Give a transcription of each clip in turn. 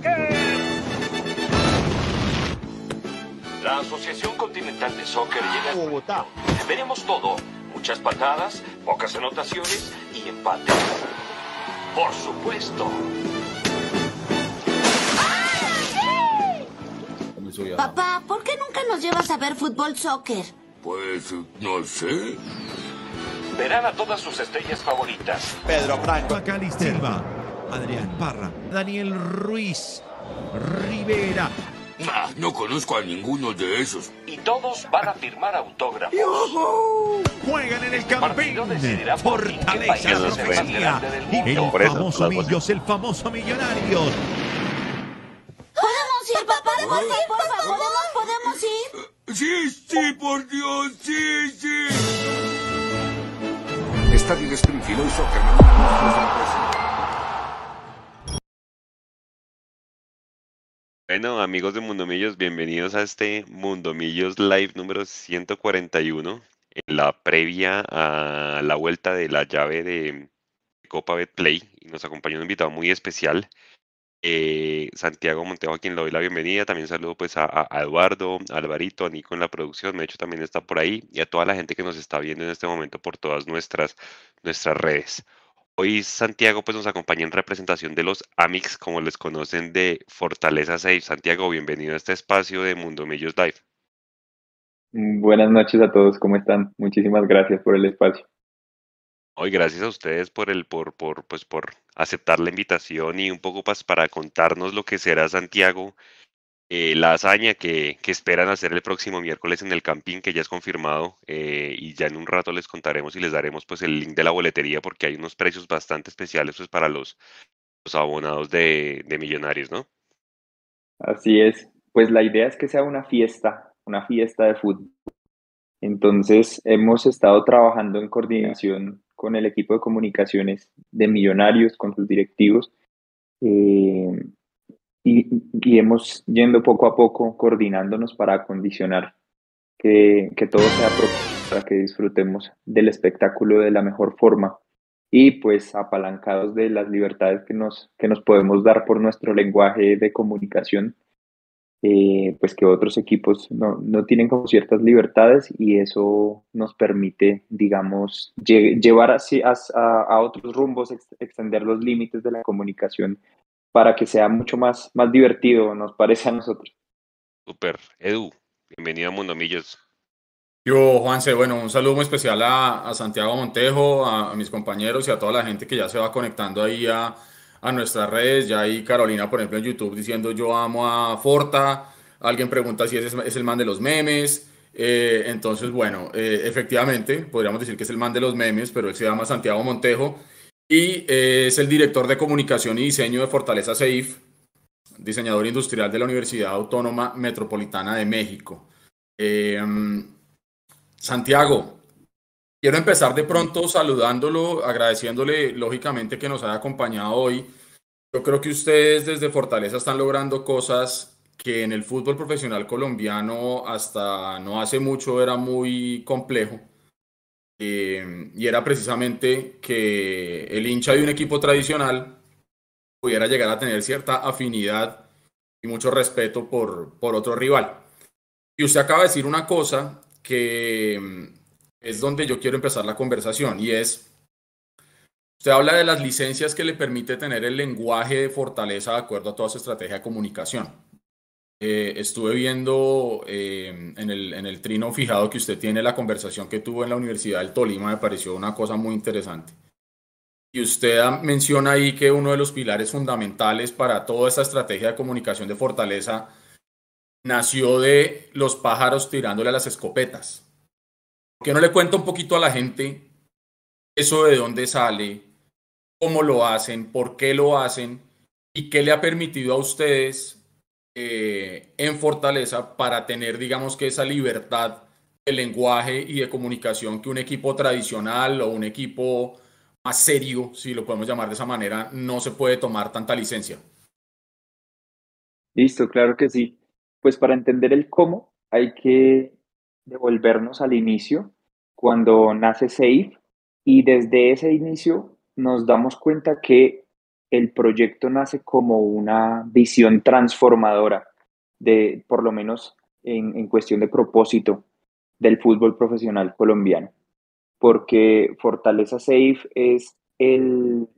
Soccer. La Asociación Continental de Soccer llega a Bogotá. Veremos todo. Muchas patadas, pocas anotaciones y empates. Por supuesto. Papá, ¿por qué nunca nos llevas a ver fútbol soccer? Pues no sé. Verán a todas sus estrellas favoritas. Pedro Franco. Macali Silva, Adrián Parra, Daniel Ruiz, Rivera. Ah, no conozco a ninguno de esos. Y todos van a firmar autógrafos. Juegan en el partido campín. Fortaleza, profecía. Y mundo. el famoso. Millos, el famoso Millonarios. ¿Podemos ir, papá? ¿Podemos ir, por favor? ¿Podemos, podemos ir? Sí, sí, por Dios, sí, sí. Estadio de Springfield, hoy Soccer, mañana Bueno, amigos de Mundo Millos, bienvenidos a este Mundo Millos Live número 141, en la previa a la vuelta de la llave de Copa Betplay. Y nos acompaña un invitado muy especial, eh, Santiago Montejo, a quien le doy la bienvenida. También saludo pues a, Eduardo, Alvarito, a Nico en la producción, de hecho también está por ahí, y a toda la gente que nos está viendo en este momento por todas nuestras, nuestras redes. Hoy Santiago pues nos acompaña en representación de los Amix, como les conocen de Fortaleza 6. Santiago, bienvenido a este espacio de Mundo Millos Live. Buenas noches a todos, ¿cómo están? Muchísimas gracias por el espacio. Hoy gracias a ustedes por el por por pues por aceptar la invitación y un poco pues para contarnos lo que será Santiago eh, la hazaña que, esperan hacer el próximo miércoles en el Campín, que ya es confirmado, eh, y ya en un rato les contaremos y les daremos pues el link de la boletería porque hay unos precios bastante especiales pues para los, los abonados de, de Millonarios, ¿no? Así es, pues la idea es que sea una fiesta, una fiesta de fútbol. Entonces, hemos estado trabajando en coordinación con el equipo de comunicaciones de Millonarios, con sus directivos, eh, y, y hemos yendo poco a poco coordinándonos para acondicionar que, que todo sea propicio para que disfrutemos del espectáculo de la mejor forma y pues apalancados de las libertades que nos, que nos podemos dar por nuestro lenguaje de comunicación, eh, pues que otros equipos no, no tienen como ciertas libertades y eso nos permite, digamos, lle- llevar así a, a- otros rumbos, ex- extender los límites de la comunicación para que sea mucho más, más divertido, nos parece a nosotros. Super. Edu, bienvenido a Mundo Millos. Yo, Juanse, bueno, un saludo muy especial a, a Santiago Montejo, a, a mis compañeros y a toda la gente que ya se va conectando ahí a, a nuestras redes. Ya ahí Carolina, por ejemplo, en YouTube diciendo yo amo a Forta. Alguien pregunta si ese es, es el man de los memes. Eh, entonces, bueno, eh, efectivamente, podríamos decir que es el man de los memes, pero él se llama Santiago Montejo y eh, es el director de comunicación y diseño de Fortaleza CEIF, diseñador industrial de la Universidad Autónoma Metropolitana de México. Eh, Santiago, quiero empezar de pronto saludándolo, agradeciéndole lógicamente que nos haya acompañado hoy. Yo creo que ustedes desde Fortaleza están logrando cosas que en el fútbol profesional colombiano hasta no hace mucho era muy complejo. Eh, y era precisamente que el hincha de un equipo tradicional pudiera llegar a tener cierta afinidad y mucho respeto por, por otro rival. Y usted acaba de decir una cosa que mm, es donde yo quiero empezar la conversación y es, usted habla de las licencias que le permite tener el lenguaje de fortaleza de acuerdo a toda su estrategia de comunicación. Eh, estuve viendo eh, en, el, en el trino fijado que usted tiene la conversación que tuvo en la Universidad del Tolima, me pareció una cosa muy interesante. Y usted ah, menciona ahí que uno de los pilares fundamentales para toda esta estrategia de comunicación de fortaleza nació de los pájaros tirándole a las escopetas. ¿Por qué no le cuenta un poquito a la gente eso de dónde sale, cómo lo hacen, por qué lo hacen y qué le ha permitido a ustedes eh, en Fortaleza para tener, digamos que esa libertad de lenguaje y de comunicación que un equipo tradicional o un equipo más serio, si lo podemos llamar de esa manera, no se puede tomar tanta licencia. Listo, claro que sí. Pues para entender el cómo hay que devolvernos al inicio, cuando nace Safe, y desde ese inicio nos damos cuenta que el proyecto nace como una visión transformadora de, por lo menos en, cuestión de propósito, del fútbol profesional colombiano, porque Fortaleza Safe es el,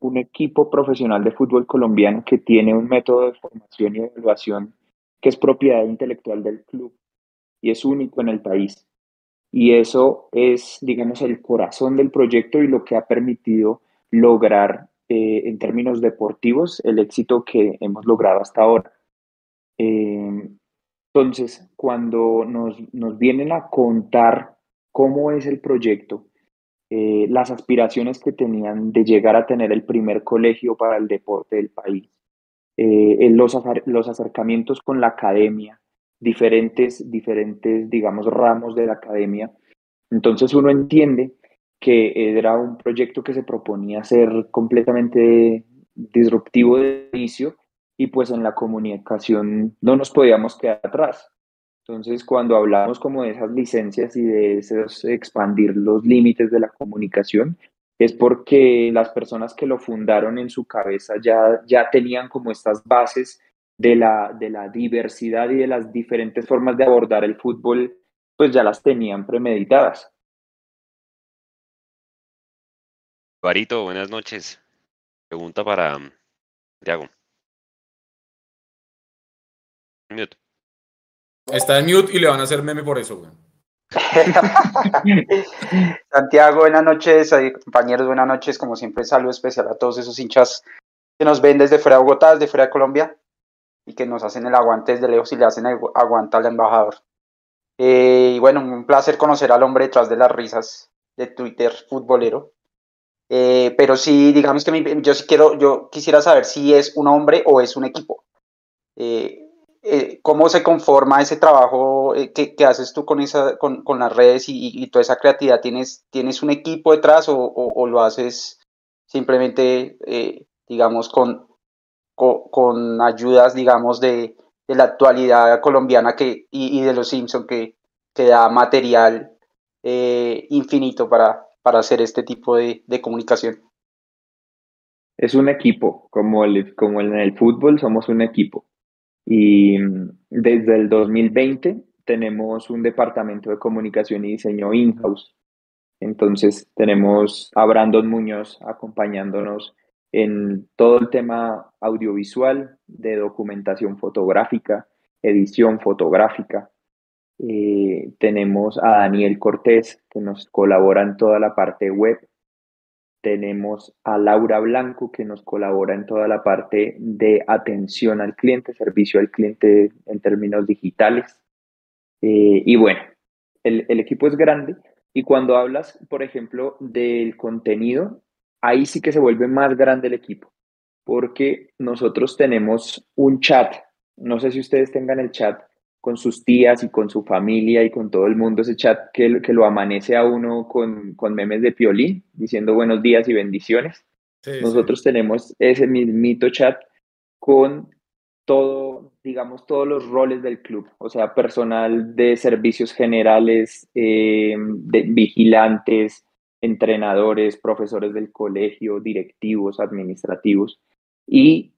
un equipo profesional de fútbol colombiano que tiene un método de formación y evaluación que es propiedad intelectual del club y es único en el país. Y eso es, digamos, el corazón del proyecto y lo que ha permitido lograr eh, en términos deportivos el éxito que hemos logrado hasta ahora. Eh, entonces, cuando nos, nos, vienen a contar cómo es el proyecto, eh, las aspiraciones que tenían de llegar a tener el primer colegio para el deporte del país, eh, los, los acercamientos con la academia, diferentes, diferentes, digamos, ramos de la academia, entonces uno entiende que era un proyecto que se proponía ser completamente disruptivo de inicio y pues en la comunicación no nos podíamos quedar atrás. Entonces, cuando hablamos como de esas licencias y de esos expandir los límites de la comunicación, es porque las personas que lo fundaron en su cabeza ya, ya tenían como estas bases de la, de la diversidad y de las diferentes formas de abordar el fútbol, pues ya las tenían premeditadas. Barito, buenas noches. Pregunta para Santiago. Mute. Está en mute y le van a hacer meme por eso, güey. Santiago, buenas noches, compañeros, buenas noches. Como siempre, saludo especial a todos esos hinchas que nos ven desde fuera de Bogotá, desde fuera de Colombia, y que nos hacen el aguante desde lejos y le hacen el aguante al embajador. Eh, y bueno, un placer conocer al hombre detrás de las risas de Twitter futbolero. Eh, pero sí, digamos que yo sí quiero, yo quisiera saber si es un hombre o es un equipo. Eh, eh, cómo se conforma ese trabajo eh, que, haces tú con, esa, con, con las redes y, toda esa creatividad. ¿Tienes, ¿Tienes un equipo detrás o, lo haces simplemente, eh, digamos, con, con, ayudas, digamos, de, de, la actualidad colombiana que, y, de los Simpson que, que da material infinito para, para hacer este tipo de, de comunicación? Es un equipo, como, el, como en el fútbol somos un equipo y mm, desde el 2020 tenemos un departamento de comunicación y diseño in-house. Entonces tenemos a Brandon Muñoz acompañándonos en todo el tema audiovisual, de documentación fotográfica, edición fotográfica. Eh, tenemos a Daniel Cortés, que nos colabora en toda la parte web. Tenemos a Laura Blanco, que nos colabora en toda la parte de atención al cliente, servicio al cliente en términos digitales. Eh, y bueno, el, el equipo es grande. Y cuando hablas, por ejemplo, del contenido, ahí sí que se vuelve más grande el equipo, porque nosotros tenemos un chat, no sé si ustedes tengan el chat con sus tías y con su familia y con todo el mundo, ese chat que, que lo amanece a uno con, con, memes de piolín, diciendo buenos días y bendiciones. Nosotros tenemos ese mismito chat con todo, digamos, todos los roles del club, o sea, personal de servicios generales, eh, de vigilantes, entrenadores, profesores del colegio, directivos, administrativos, y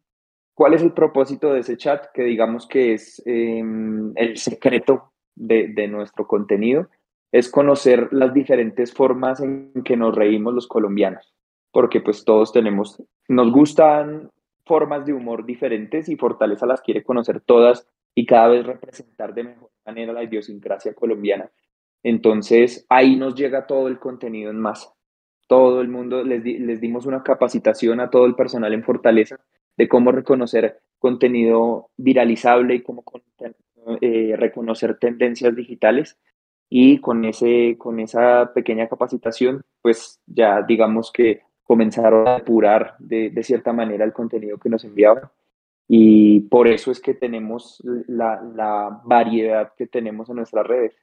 ¿Cuál es el propósito de ese chat? Que digamos que es em, el secreto de, de, nuestro contenido, es conocer las diferentes formas en que nos reímos los colombianos, porque pues todos tenemos, nos gustan formas de humor diferentes y Fortaleza las quiere conocer todas y cada vez representar de mejor manera la idiosincrasia colombiana. Entonces ahí nos llega todo el contenido en masa. Todo el mundo, les, les dimos una capacitación a todo el personal en Fortaleza de cómo reconocer contenido viralizable y cómo eh, reconocer tendencias digitales. Y con, ese, con esa pequeña capacitación, pues ya digamos que comenzaron a depurar de, de cierta manera el contenido que nos enviaban. Y por eso es que tenemos la, la variedad que tenemos en nuestras redes.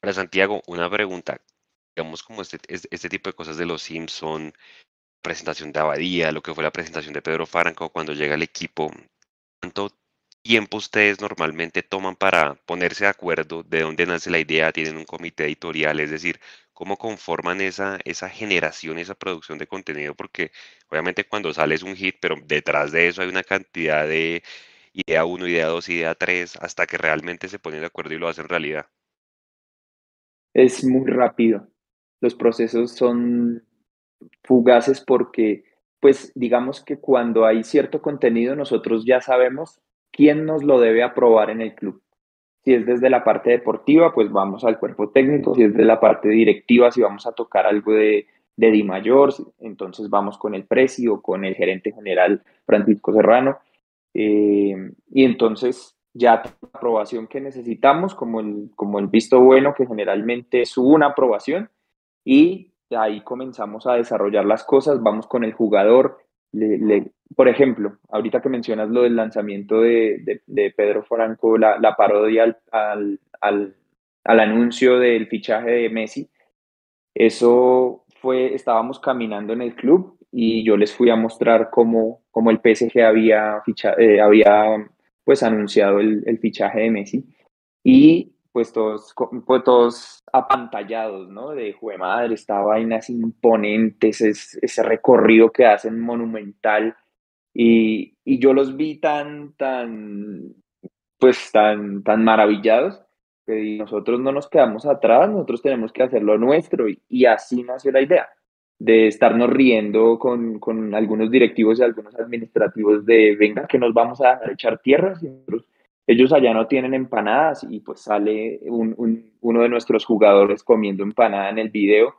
Para Santiago, una pregunta. Digamos como este, este tipo de cosas de los Simpson, presentación de Abadía, lo que fue la presentación de Pedro Franco cuando llega el equipo, ¿cuánto tiempo ustedes normalmente toman para ponerse de acuerdo de dónde nace la idea? ¿Tienen un comité editorial? Es decir, cómo conforman esa, esa generación, esa producción de contenido, porque obviamente cuando sale es un hit, pero detrás de eso hay una cantidad de idea 1, idea 2, idea 3, hasta que realmente se ponen de acuerdo y lo hacen realidad. Es muy rápido. Los procesos son fugaces porque, pues digamos que cuando hay cierto contenido, nosotros ya sabemos quién nos lo debe aprobar en el club. Si es desde la parte deportiva, pues vamos al cuerpo técnico. Si es de la parte directiva, si vamos a tocar algo de, de Di Mayor, entonces vamos con el precio, con el gerente general Francisco Serrano. Eh, y entonces ya la aprobación que necesitamos, como el, como el visto bueno, que generalmente es una aprobación, y ahí comenzamos a desarrollar las cosas, vamos con el jugador. por ejemplo, ahorita que mencionas lo del lanzamiento de, de, Pedro Franco, la, parodia al, al, al, anuncio del fichaje de Messi, eso fue, estábamos caminando en el club y yo les fui a mostrar cómo, cómo el PSG había, ficha, eh, había pues anunciado el, el, fichaje de Messi y pues todos, pues todos apantallados, ¿no? De jue madre, esta vaina es imponente, ese, ese recorrido que hacen monumental y, y, yo los vi tan, tan, pues tan, tan maravillados que nosotros no nos quedamos atrás, nosotros tenemos que hacer lo nuestro y, y así nació la idea de estarnos riendo con, con, algunos directivos y algunos administrativos de venga que nos vamos a echar tierras y ellos allá no tienen empanadas y pues sale un, uno de nuestros jugadores comiendo empanada en el video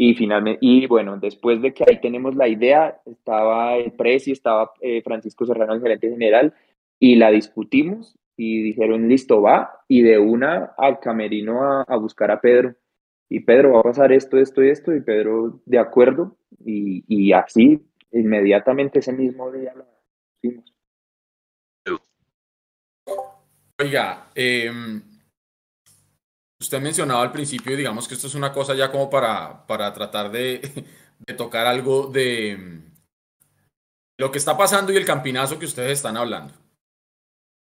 y finalmente, y bueno, después de que ahí tenemos la idea, estaba el Presi, estaba eh, Francisco Serrano, el gerente general, y la discutimos y dijeron, listo, va, y de una al camerino a, a buscar a Pedro y Pedro, va a pasar esto, esto y esto, y Pedro, de acuerdo, y, y así, inmediatamente ese mismo día lo hicimos. Oiga, eh, usted mencionaba al principio, digamos que esto es una cosa ya como para, para tratar de, de tocar algo de lo que está pasando y el campinazo que ustedes están hablando.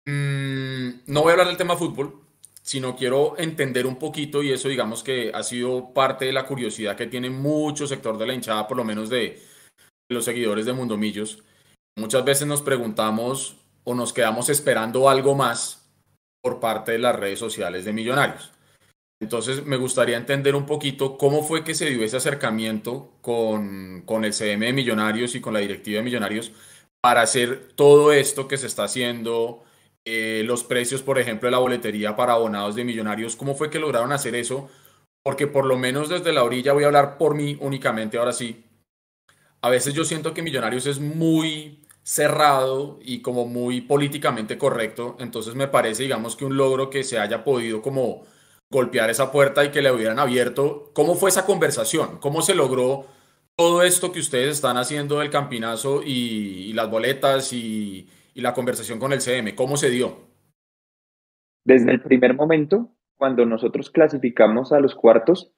Mm, no voy a hablar del tema fútbol, sino quiero entender un poquito, y eso digamos que ha sido parte de la curiosidad que tiene mucho sector de la hinchada, por lo menos de los seguidores de Mundomillos. Muchas veces nos preguntamos o nos quedamos esperando algo más por parte de las redes sociales de Millonarios. Entonces me gustaría entender un poquito cómo fue que se dio ese acercamiento con, con el CM de Millonarios y con la directiva de Millonarios para hacer todo esto que se está haciendo, eh, los precios, por ejemplo, de la boletería para abonados de millonarios. ¿Cómo fue que lograron hacer eso? Porque por lo menos desde la orilla, voy a hablar por mí únicamente, ahora sí. A veces yo siento que Millonarios es muy cerrado y como muy políticamente correcto. Entonces me parece, digamos, que un logro que se haya podido como golpear esa puerta y que le hubieran abierto. ¿Cómo fue esa conversación? ¿Cómo se logró todo esto que ustedes están haciendo del campinazo y las boletas y, la conversación con el CM? ¿Cómo se dio? Desde el primer momento, cuando nosotros clasificamos a los cuartos,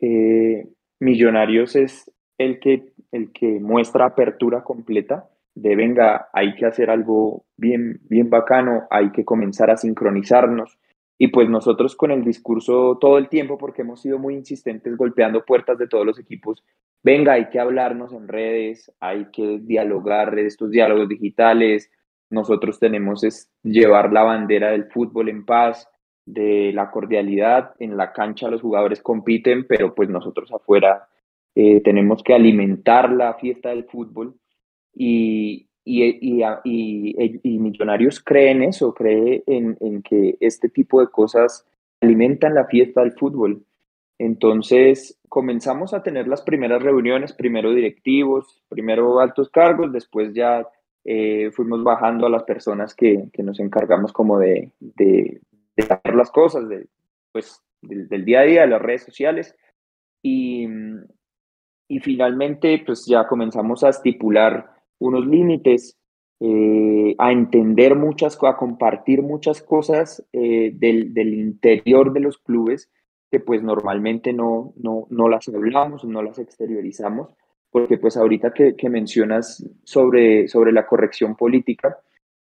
eh, Millonarios es el que, el que muestra apertura completa de venga, hay que hacer algo bien, bien bacano, hay que comenzar a sincronizarnos. Y pues nosotros con el discurso todo el tiempo, porque hemos sido muy insistentes golpeando puertas de todos los equipos, venga, hay que hablarnos en redes, hay que dialogar estos diálogos digitales, nosotros tenemos es llevar la bandera del fútbol en paz, de la cordialidad. En la cancha los jugadores compiten, pero pues nosotros afuera eh, tenemos que alimentar la fiesta del fútbol y, y, y, y Millonarios creen eso, cree en, en, que este tipo de cosas alimentan la fiesta del fútbol. Entonces comenzamos a tener las primeras reuniones, primero directivos, primero altos cargos, después ya eh, fuimos bajando a las personas que, que nos encargamos como de, de, hacer las cosas, de, pues, del, día a día, de las redes sociales. Y, y finalmente, pues ya comenzamos a estipular unos límites, eh, a entender muchas cosas, a compartir muchas cosas eh, del, del, interior de los clubes que pues normalmente no, no, no las hablamos, no las exteriorizamos porque pues ahorita que, que mencionas sobre, sobre la corrección política,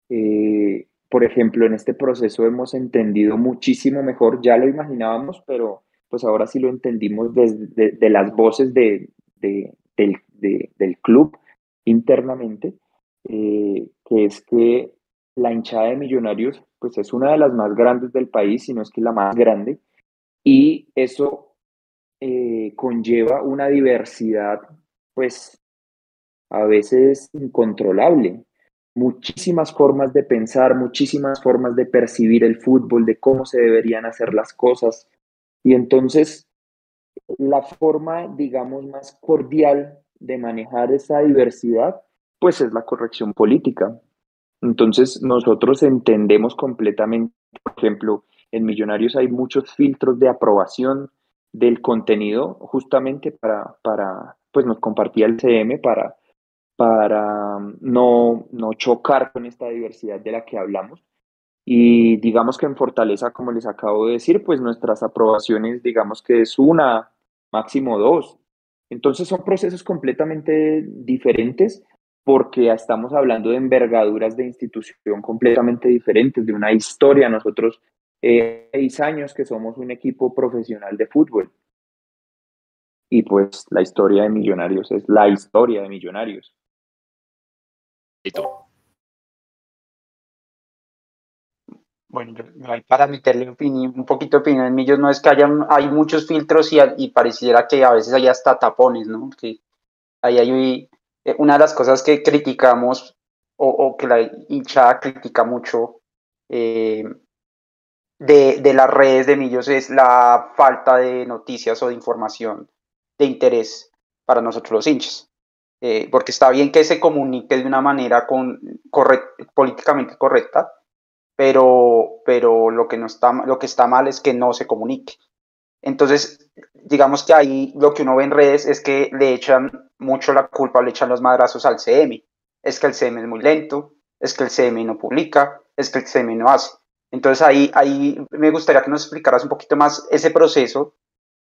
eh, por ejemplo, en este proceso hemos entendido muchísimo mejor, ya lo imaginábamos, pero pues ahora sí lo entendimos desde de, las voces de, del club internamente, eh, que es que la hinchada de millonarios pues es una de las más grandes del país, si no es que la más grande, y eso eh, conlleva una diversidad pues a veces incontrolable, muchísimas formas de pensar, muchísimas formas de percibir el fútbol, de cómo se deberían hacer las cosas. Y entonces, la forma, digamos, más cordial de manejar esa diversidad, pues es la corrección política. Entonces, nosotros entendemos completamente, por ejemplo, en Millonarios hay muchos filtros de aprobación del contenido justamente para, para pues nos compartía el CM para para no, no chocar con esta diversidad de la que hablamos. Y digamos que en Fortaleza, como les acabo de decir, pues nuestras aprobaciones, digamos que es una, máximo dos. Entonces son procesos completamente diferentes porque estamos hablando de envergaduras de institución completamente diferentes, de una historia. Nosotros, eh, seis años que somos un equipo profesional de fútbol. Y pues la historia de Millonarios es la historia de Millonarios. Bueno, para meterle un poquito de opinión en Millos, no es que haya, hay muchos filtros y, y, pareciera que a veces hay hasta tapones, ¿no? Que ahí hay eh, una de las cosas que criticamos o, que la hinchada critica mucho eh, de, de, las redes de Millos es la falta de noticias o de información de interés para nosotros los hinchas. Eh, porque está bien que se comunique de una manera con, políticamente correcta, pero, pero lo, que no está, lo que está mal es que no se comunique. Entonces, digamos que ahí lo que uno ve en redes es que le echan mucho la culpa, le echan los madrazos al CM. Es que el CM es muy lento, es que el CM no publica, es que el CM no hace. Entonces ahí, ahí me gustaría que nos explicaras un poquito más ese proceso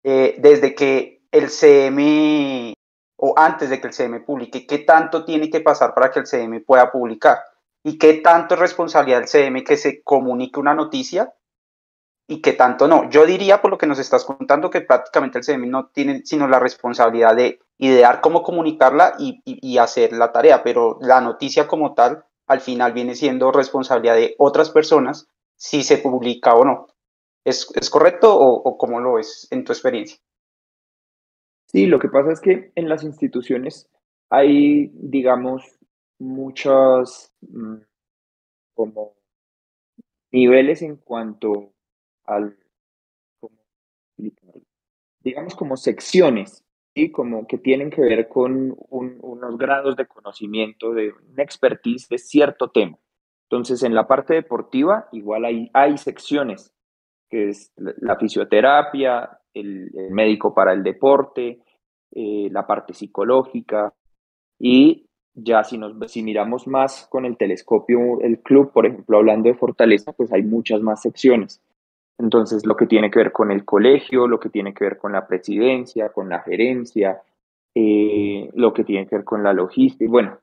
eh, desde que el CM o antes de que el CM publique, qué tanto tiene que pasar para que el CM pueda publicar y qué tanto es responsabilidad del CM que se comunique una noticia y qué tanto no. Yo diría, por lo que nos estás contando, que prácticamente el CM no tiene sino la responsabilidad de idear cómo comunicarla y, hacer la tarea, pero la noticia como tal al final viene siendo responsabilidad de otras personas si se publica o no. ¿Es, correcto o, o cómo lo es en tu experiencia? Sí, lo que pasa es que en las instituciones hay, digamos, muchos mm, como niveles en cuanto al, digamos, como secciones, y como que tienen que ver con unos grados de conocimiento, de una expertise de cierto tema. Entonces, en la parte deportiva, igual hay, hay secciones, que es la fisioterapia, el, médico para el deporte, eh, la parte psicológica y ya si, nos, si miramos más con el telescopio, el club, por ejemplo, hablando de Fortaleza, pues hay muchas más secciones. Entonces, lo que tiene que ver con el colegio, lo que tiene que ver con la presidencia, con la gerencia, eh, lo que tiene que ver con la logística, bueno.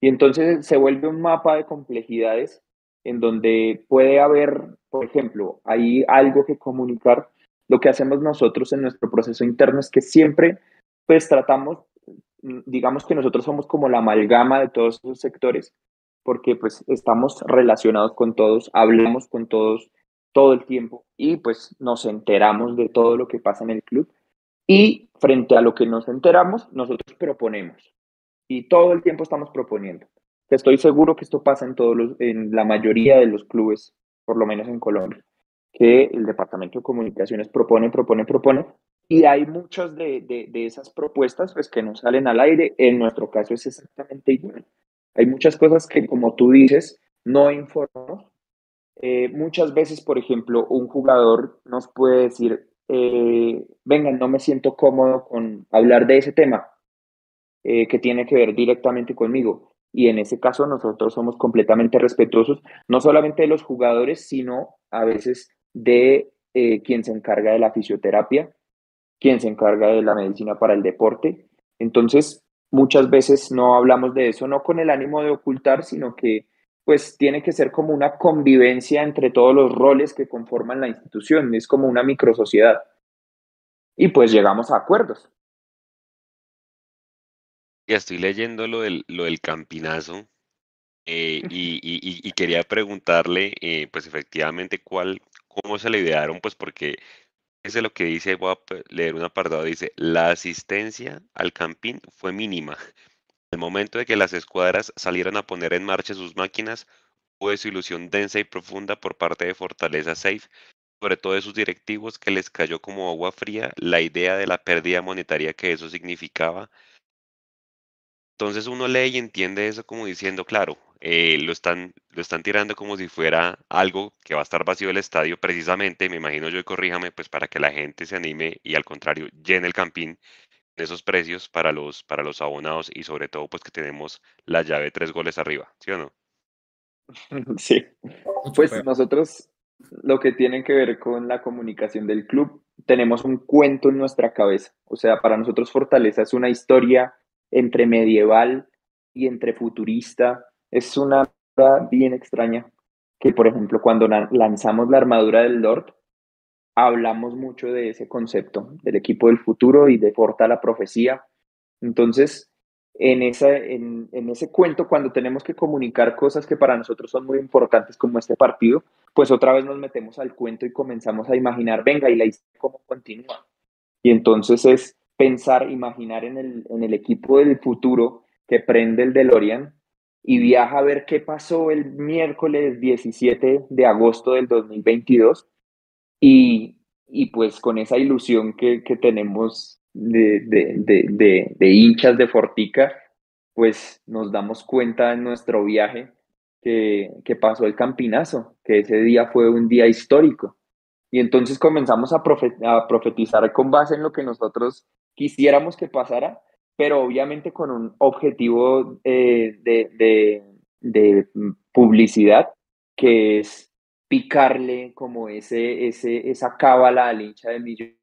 Y entonces se vuelve un mapa de complejidades en donde puede haber, por ejemplo, hay algo que comunicar lo que hacemos nosotros en nuestro proceso interno es que siempre, pues tratamos, digamos que nosotros somos como la amalgama de todos esos sectores, porque pues estamos relacionados con todos, hablamos con todos todo el tiempo y pues nos enteramos de todo lo que pasa en el club. Y frente a lo que nos enteramos, nosotros proponemos. Y todo el tiempo estamos proponiendo. Estoy seguro que esto pasa en, todos los, en la mayoría de los clubes, por lo menos en Colombia que el Departamento de Comunicaciones propone, propone, propone, y hay muchas de, de, esas propuestas pues, que no salen al aire. En nuestro caso es exactamente igual. Hay muchas cosas que, como tú dices, no informamos. Eh, muchas veces, por ejemplo, un jugador nos puede decir, eh, venga, no me siento cómodo con hablar de ese tema eh, que tiene que ver directamente conmigo. Y en ese caso nosotros somos completamente respetuosos, no solamente de los jugadores, sino a veces de eh, quien se encarga de la fisioterapia, quien se encarga de la medicina para el deporte. Entonces, muchas veces no hablamos de eso, no con el ánimo de ocultar, sino que pues tiene que ser como una convivencia entre todos los roles que conforman la institución, es como una microsociedad. y pues llegamos a acuerdos. Ya estoy leyendo lo del, lo del campinazo eh, y, y- y quería preguntarle, eh, pues efectivamente, cuál, cómo se le idearon, pues porque es de lo que dice, voy a leer un apartado, dice, la asistencia al campín fue mínima. El momento de que las escuadras salieron a poner en marcha sus máquinas, hubo desilusión densa y profunda por parte de Fortaleza Safe, sobre todo de sus directivos, que les cayó como agua fría la idea de la pérdida monetaria que eso significaba. Entonces uno lee y entiende eso como diciendo, claro, eh, lo están, lo están tirando como si fuera algo que va a estar vacío el estadio, precisamente, me imagino yo, y corríjame, pues para que la gente se anime y al contrario, llene el campín de esos precios para los, para los abonados y sobre todo pues que tenemos la llave tres goles arriba, ¿sí o no? Sí. Pues nosotros lo que tiene que ver con la comunicación del club, tenemos un cuento en nuestra cabeza. O sea, para nosotros Fortaleza es una historia entre medieval y entre futurista. Es una bien extraña que, por ejemplo, cuando la- lanzamos la armadura del Lord, hablamos mucho de ese concepto, del equipo del futuro y de Forta la profecía. Entonces, en, esa, en, en ese cuento, cuando tenemos que comunicar cosas que para nosotros son muy importantes como este partido, pues otra vez nos metemos al cuento y comenzamos a imaginar, venga, y la historia cómo continúa. Y entonces es pensar, imaginar en el, en el equipo del futuro que prende el DeLorean y viaja a ver qué pasó el miércoles 17 de agosto del 2022 y, y pues con esa ilusión que, que tenemos de, de, de, de, hinchas de Fortica, pues nos damos cuenta en nuestro viaje que, que pasó el campinazo, que ese día fue un día histórico. Y entonces comenzamos a profetizar con base en lo que nosotros quisiéramos que pasara, pero obviamente con un objetivo eh, de, de, de publicidad, que es picarle como ese, ese, esa cábala al hincha de millón,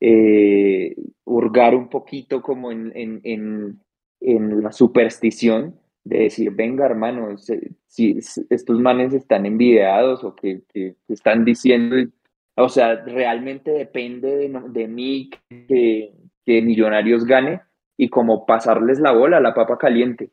eh, hurgar un poquito como en, en, en, la superstición de decir, venga hermano, si, estos manes están envidiados o que, que, están diciendo, o sea, realmente depende de, de mí que, que Millonarios gane y como pasarles la bola, la papa caliente.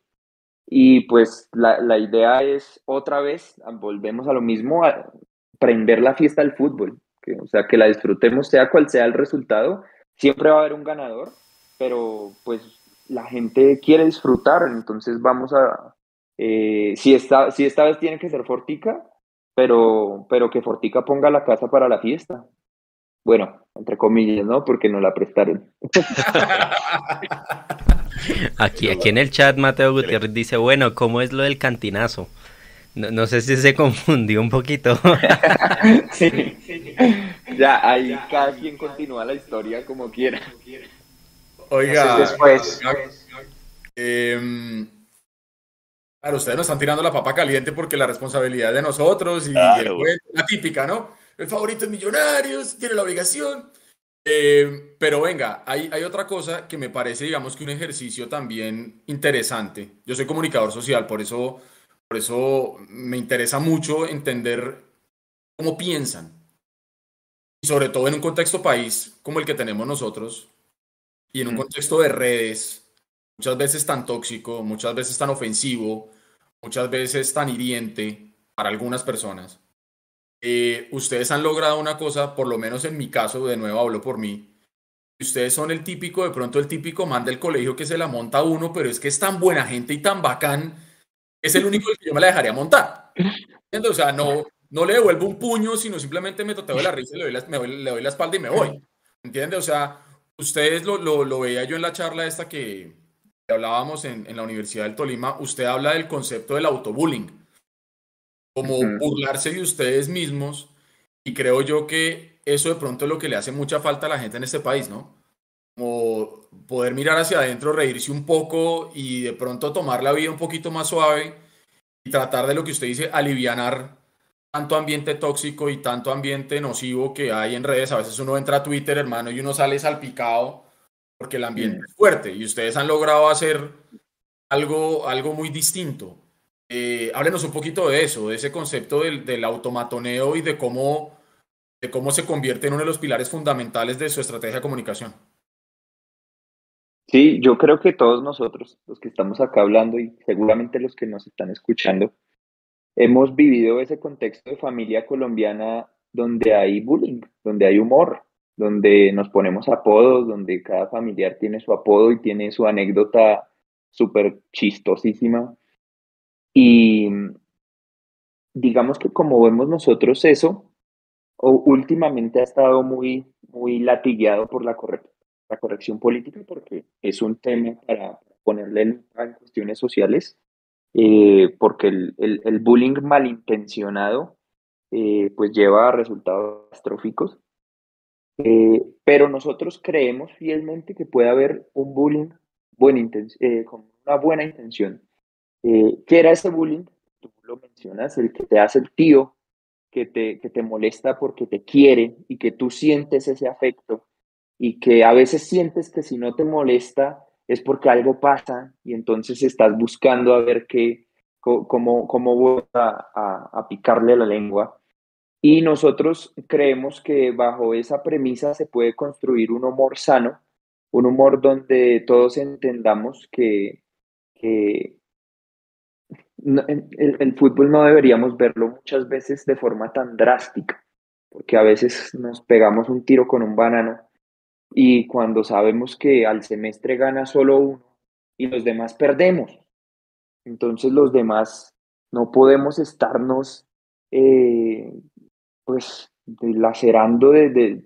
Y pues la, la, idea es otra vez, volvemos a lo mismo, a prender la fiesta del fútbol, que, o sea, que la disfrutemos sea cual sea el resultado, siempre va a haber un ganador, pero pues la gente quiere disfrutar, entonces vamos a, eh, si, esta, si esta vez tiene que ser Fortica, pero, pero que Fortica ponga la casa para la fiesta. Bueno, entre comillas, ¿no? Porque no la prestaron. Aquí, aquí en el chat Mateo Gutiérrez dice, bueno, ¿cómo es lo del cantinazo? No, no sé si se confundió un poquito. sí. Ya, ahí cada quien continúa la historia como quiera. Oiga, después. Eh, claro, ustedes nos están tirando la papa caliente porque la responsabilidad es de nosotros y, claro. y el, la típica, ¿no? El favorito es Millonarios, tiene la obligación. Eh, pero venga, hay, hay, otra cosa que me parece, digamos, que un ejercicio también interesante. Yo soy comunicador social, por eso, por eso me interesa mucho entender cómo piensan. Y sobre todo en un contexto país como el que tenemos nosotros, y en un contexto de redes, muchas veces tan tóxico, muchas veces tan ofensivo, muchas veces tan hiriente para algunas personas. Eh, ustedes han logrado una cosa, por lo menos en mi caso, de nuevo hablo por mí, ustedes son el típico, de pronto el típico man del colegio que se la monta a uno, pero es que es tan buena gente y tan bacán, es el único que yo me la dejaría montar. ¿Entiendes? O sea, no, no le devuelvo un puño, sino simplemente me toteo de la risa, le doy la, me doy, le doy la espalda y me voy. ¿Entiendes? O sea, ustedes lo, lo, lo, veía yo en la charla esta que hablábamos en, en, la Universidad del Tolima, usted habla del concepto del autobullying, como uh -huh. burlarse de ustedes mismos, y creo yo que eso de pronto es lo que le hace mucha falta a la gente en este país, ¿no? Como poder mirar hacia adentro, reírse un poco y de pronto tomar la vida un poquito más suave y tratar de lo que usted dice, alivianar tanto ambiente tóxico y tanto ambiente nocivo que hay en redes. A veces uno entra a Twitter, hermano, y uno sale salpicado porque el ambiente mm. es fuerte y ustedes han logrado hacer algo, algo muy distinto. Eh, háblenos un poquito de eso, de ese concepto del, automatoneo y de cómo de cómo se convierte en uno de los pilares fundamentales de su estrategia de comunicación. Sí, yo creo que todos nosotros, los que estamos acá hablando y seguramente los que nos están escuchando, hemos vivido ese contexto de familia colombiana donde hay bullying, donde hay humor, donde nos ponemos apodos, donde cada familiar tiene su apodo y tiene su anécdota súper chistosísima. Y digamos que como vemos nosotros eso, últimamente ha estado muy, muy latigueado por la, la corrección política porque es un tema para ponerle en cuestiones sociales, eh, porque el, el, bullying malintencionado eh, pues lleva a resultados catastróficos. Eh, pero nosotros creemos fielmente que puede haber un bullying con una buena intención. ¿Qué era ese bullying? Tú lo mencionas, el que te hace el tío, que te, que te molesta porque te quiere y que tú sientes ese afecto y que a veces sientes que si no te molesta es porque algo pasa y entonces estás buscando a ver qué, cómo, cómo voy a, a, picarle la lengua. Y nosotros creemos que bajo esa premisa se puede construir un humor sano, un humor donde todos entendamos que, que, el, fútbol no deberíamos verlo muchas veces de forma tan drástica, porque a veces nos pegamos un tiro con un banano y cuando sabemos que al semestre gana solo uno y los demás perdemos, entonces los demás no podemos estarnos eh, pues lacerando de,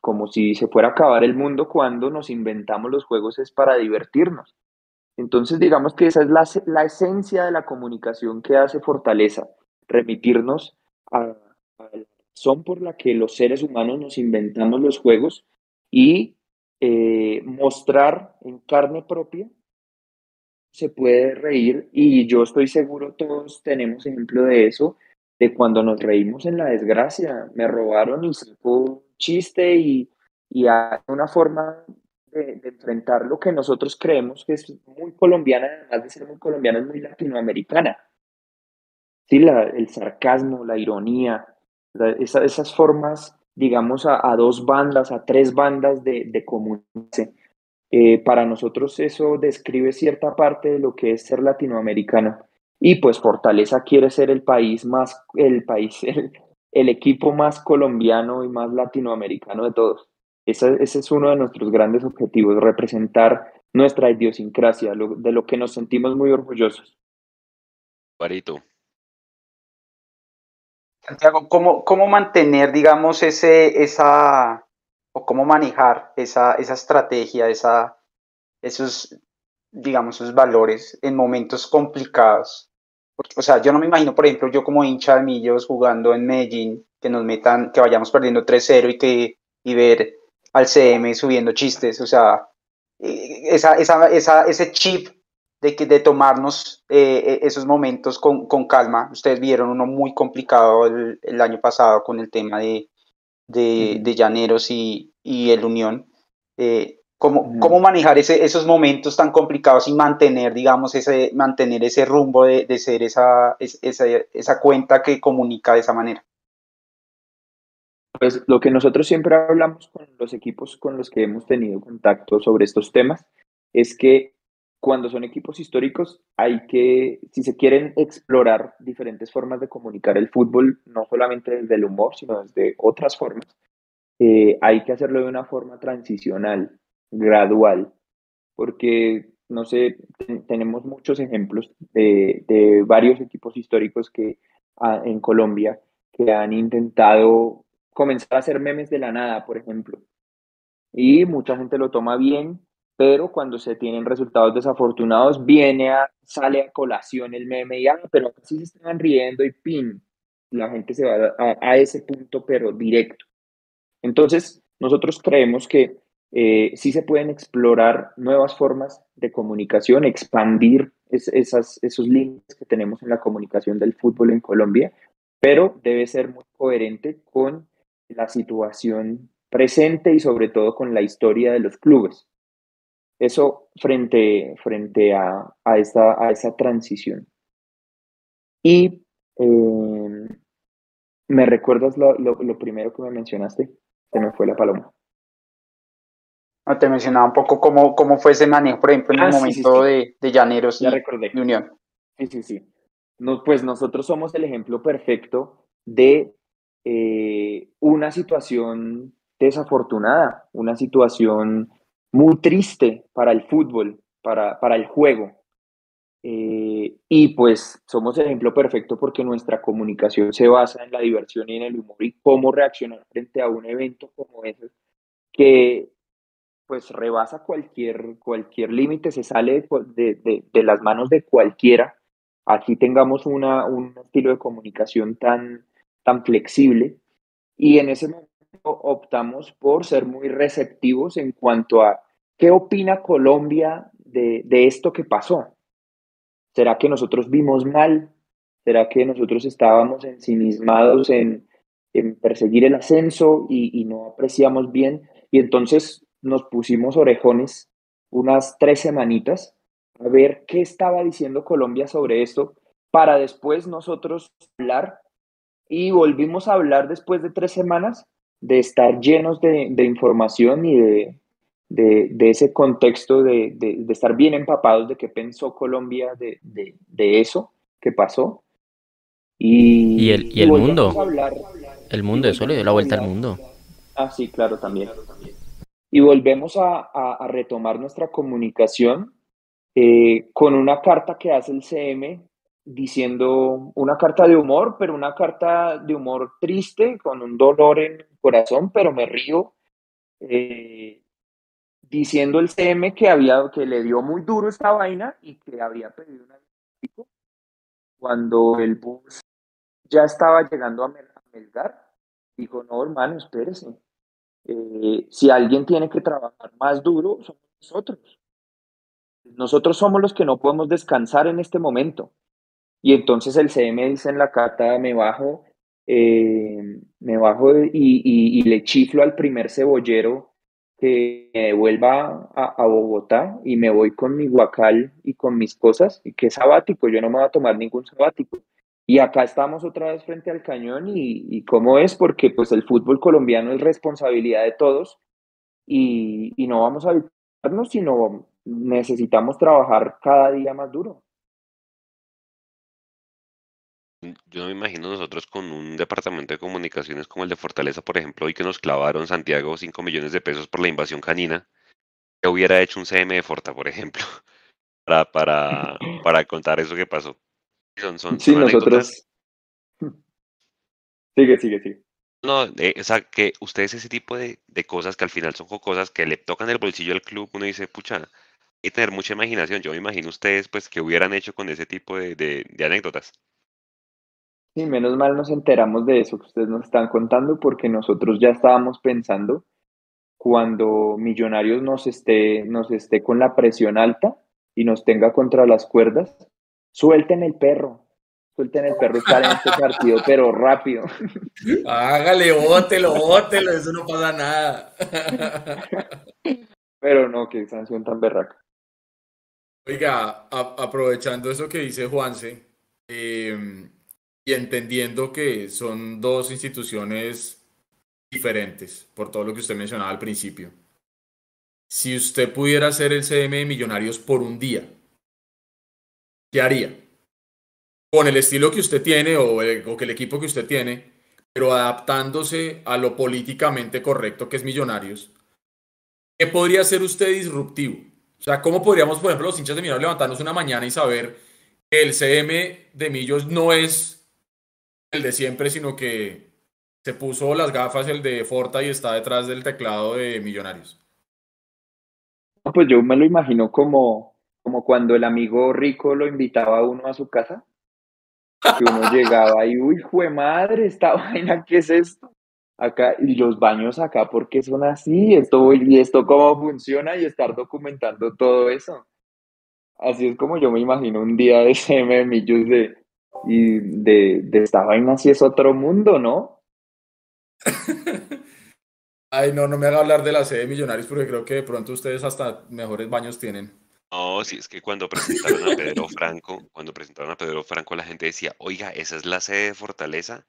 como si se fuera a acabar el mundo cuando nos inventamos los juegos es para divertirnos. Entonces, digamos que esa es la, la esencia de la comunicación que hace Fortaleza, remitirnos a, la razón por la que los seres humanos nos inventamos los juegos y eh, mostrar en carne propia se puede reír y yo estoy seguro todos tenemos ejemplo de eso, de cuando nos reímos en la desgracia, me robaron y un chiste y, y hay una forma de, enfrentar lo que nosotros creemos que es muy colombiana, además de ser muy colombiana, es muy latinoamericana. Sí, la, el sarcasmo, la ironía, esas formas, digamos, a, dos bandas, a tres bandas de, de comunicarse. Eh, para nosotros eso describe cierta parte de lo que es ser latinoamericano. Y pues Fortaleza quiere ser el país más, el país, el, el equipo más colombiano y más latinoamericano de todos. Ese, es uno de nuestros grandes objetivos, representar nuestra idiosincrasia, de lo que nos sentimos muy orgullosos. Parito. Santiago, ¿cómo, ¿cómo mantener, digamos, ese, esa, o cómo manejar esa, esa estrategia, esa, esos, digamos, esos valores en momentos complicados? o sea, yo no me imagino, por ejemplo, yo como hincha de Millos jugando en Medellín, que nos metan, que vayamos perdiendo 3-0 y que y ver al CM subiendo chistes, o sea, eh, esa, esa, esa, ese chip de, que, de tomarnos eh, eh, esos momentos con, con, calma. Ustedes vieron uno muy complicado el, el año pasado con el tema de, de, de Llaneros y, y, el Unión. Eh, ¿cómo, ¿Cómo, manejar ese, esos momentos tan complicados y mantener, digamos, ese, mantener ese rumbo de, de ser esa, esa, esa cuenta que comunica de esa manera? Pues lo que nosotros siempre hablamos con los equipos con los que hemos tenido contacto sobre estos temas es que cuando son equipos históricos hay que, si se quieren explorar diferentes formas de comunicar el fútbol, no solamente desde el humor, sino desde otras formas, eh, hay que hacerlo de una forma transicional, gradual, porque, no sé, tenemos muchos ejemplos de, de, varios equipos históricos que ah, en Colombia que han intentado comenzar a hacer memes de la nada, por ejemplo. Y mucha gente lo toma bien, pero cuando se tienen resultados desafortunados, viene a, sale a colación el meme y, ah, pero así se están riendo y pin, la gente se va a, ese punto, pero directo. Entonces, nosotros creemos que eh, sí se pueden explorar nuevas formas de comunicación, expandir esas, esos límites que tenemos en la comunicación del fútbol en Colombia, pero debe ser muy coherente con la situación presente y sobre todo con la historia de los clubes. Eso frente, frente a, a, esta, a esa transición. Y em, ¿Me recuerdas lo, lo, lo primero que me mencionaste? Se me fue la paloma. No, te mencionaba un poco cómo, cómo fue ese manejo, por ejemplo, en Ah, el sí, sí, momento sí. De, de Llaneros y Ya recordé. de Unión. Sí, sí, sí. No, pues nosotros somos el ejemplo perfecto de eh, una situación desafortunada, una situación muy triste para el fútbol, para, para el juego. Eh, y pues somos ejemplo perfecto porque nuestra comunicación se basa en la diversión y en el humor y cómo reaccionar frente a un evento como ese que pues rebasa cualquier, cualquier límite, se sale de- de- de las manos de cualquiera. Aquí tengamos una, un estilo de comunicación tan, tan flexible y en ese momento optamos por ser muy receptivos en cuanto a qué opina Colombia de, de esto que pasó. ¿Será que nosotros vimos mal? ¿Será que nosotros estábamos ensimismados en, perseguir el ascenso y, y no apreciamos bien? Y entonces nos pusimos orejones unas tres semanitas a ver qué estaba diciendo Colombia sobre esto para después nosotros hablar y volvimos a hablar después de tres semanas de estar llenos de, de información y de, de, de ese contexto de, estar bien empapados de qué pensó Colombia de, de, de eso que pasó. Y, Y el, y el mundo. hablar. El mundo, eso le dio la vuelta al mundo. Ah, sí, claro, también. Y volvemos a, a- a retomar nuestra comunicación eh, con una carta que hace el CM diciendo una carta de humor, pero una carta de humor triste, con un dolor en el corazón, pero me río, eh, diciendo el CM que, había, que le dio muy duro esta vaina y que había pedido una cuando el bus ya estaba llegando a Mel- a Melgar, dijo, no, hermano, espérese. Eh, si alguien tiene que trabajar más duro, somos nosotros. Nosotros somos los que no podemos descansar en este momento. Y entonces el CM dice en la carta, me bajo, eh, me bajo y, y- y le chiflo al primer cebollero que me devuelva a, a Bogotá y me voy con mi guacal y con mis cosas, y que es sabático, yo no me voy a tomar ningún sabático. Y acá estamos otra vez frente al cañón y, y cómo es, porque pues el fútbol colombiano es responsabilidad de todos y, y no vamos a evitarnos, sino necesitamos trabajar cada día más duro. Yo no me imagino nosotros con un departamento de comunicaciones como el de Fortaleza, por ejemplo, hoy que nos clavaron Santiago 5 millones de pesos por la invasión canina, que hubiera hecho un CM de Forta, por ejemplo, para, para, para contar eso que pasó. Son, son, Sí, son anécdotas. nosotros... Sigue, sigue, sigue. No, eh, o sea, que ustedes ese tipo de, de cosas que al final son cosas que le tocan el bolsillo al club, uno dice, pucha, hay que tener mucha imaginación. Yo me imagino ustedes, pues, que hubieran hecho con ese tipo de, de, de anécdotas. Sí, menos mal nos enteramos de eso que ustedes nos están contando porque nosotros ya estábamos pensando cuando Millonarios nos esté, nos esté con la presión alta y nos tenga contra las cuerdas, suelten el perro, suelten el perro estar en este partido, pero rápido. Hágale, bótelo, bótelo, eso no pasa nada. Pero no, qué sanción tan berraca. Oiga, a- aprovechando eso que dice Juanse, eh, y entendiendo que son dos instituciones diferentes, por todo lo que usted mencionaba al principio. Si usted pudiera ser el CM de Millonarios por un día, ¿qué haría? Con el estilo que usted tiene o, el- o que el equipo que usted tiene, pero adaptándose a lo políticamente correcto que es Millonarios, ¿qué podría ser usted disruptivo? O sea, ¿cómo podríamos, por ejemplo, los hinchas de Millonarios levantarnos una mañana y saber que el CM de Millos no es el de siempre, sino que se puso las gafas el de Forta y está detrás del teclado de Millonarios? Pues yo me lo imagino como, como cuando el amigo rico lo invitaba a uno a su casa, que uno llegaba y, uy, jue madre, esta vaina, ¿qué es esto? Acá, y los baños acá, ¿por qué son así? Esto, y esto cómo funciona y estar documentando todo eso. Así es como yo me imagino un día de CM de, y de, de esta vaina, si es otro mundo, ¿no? Ay, no, no me haga hablar de la sede de Millonarios porque creo que de pronto ustedes hasta mejores baños tienen. No, sí, es que cuando presentaron a Pedro Franco, cuando presentaron a Pedro Franco, la gente decía, oiga, esa es la sede de Fortaleza.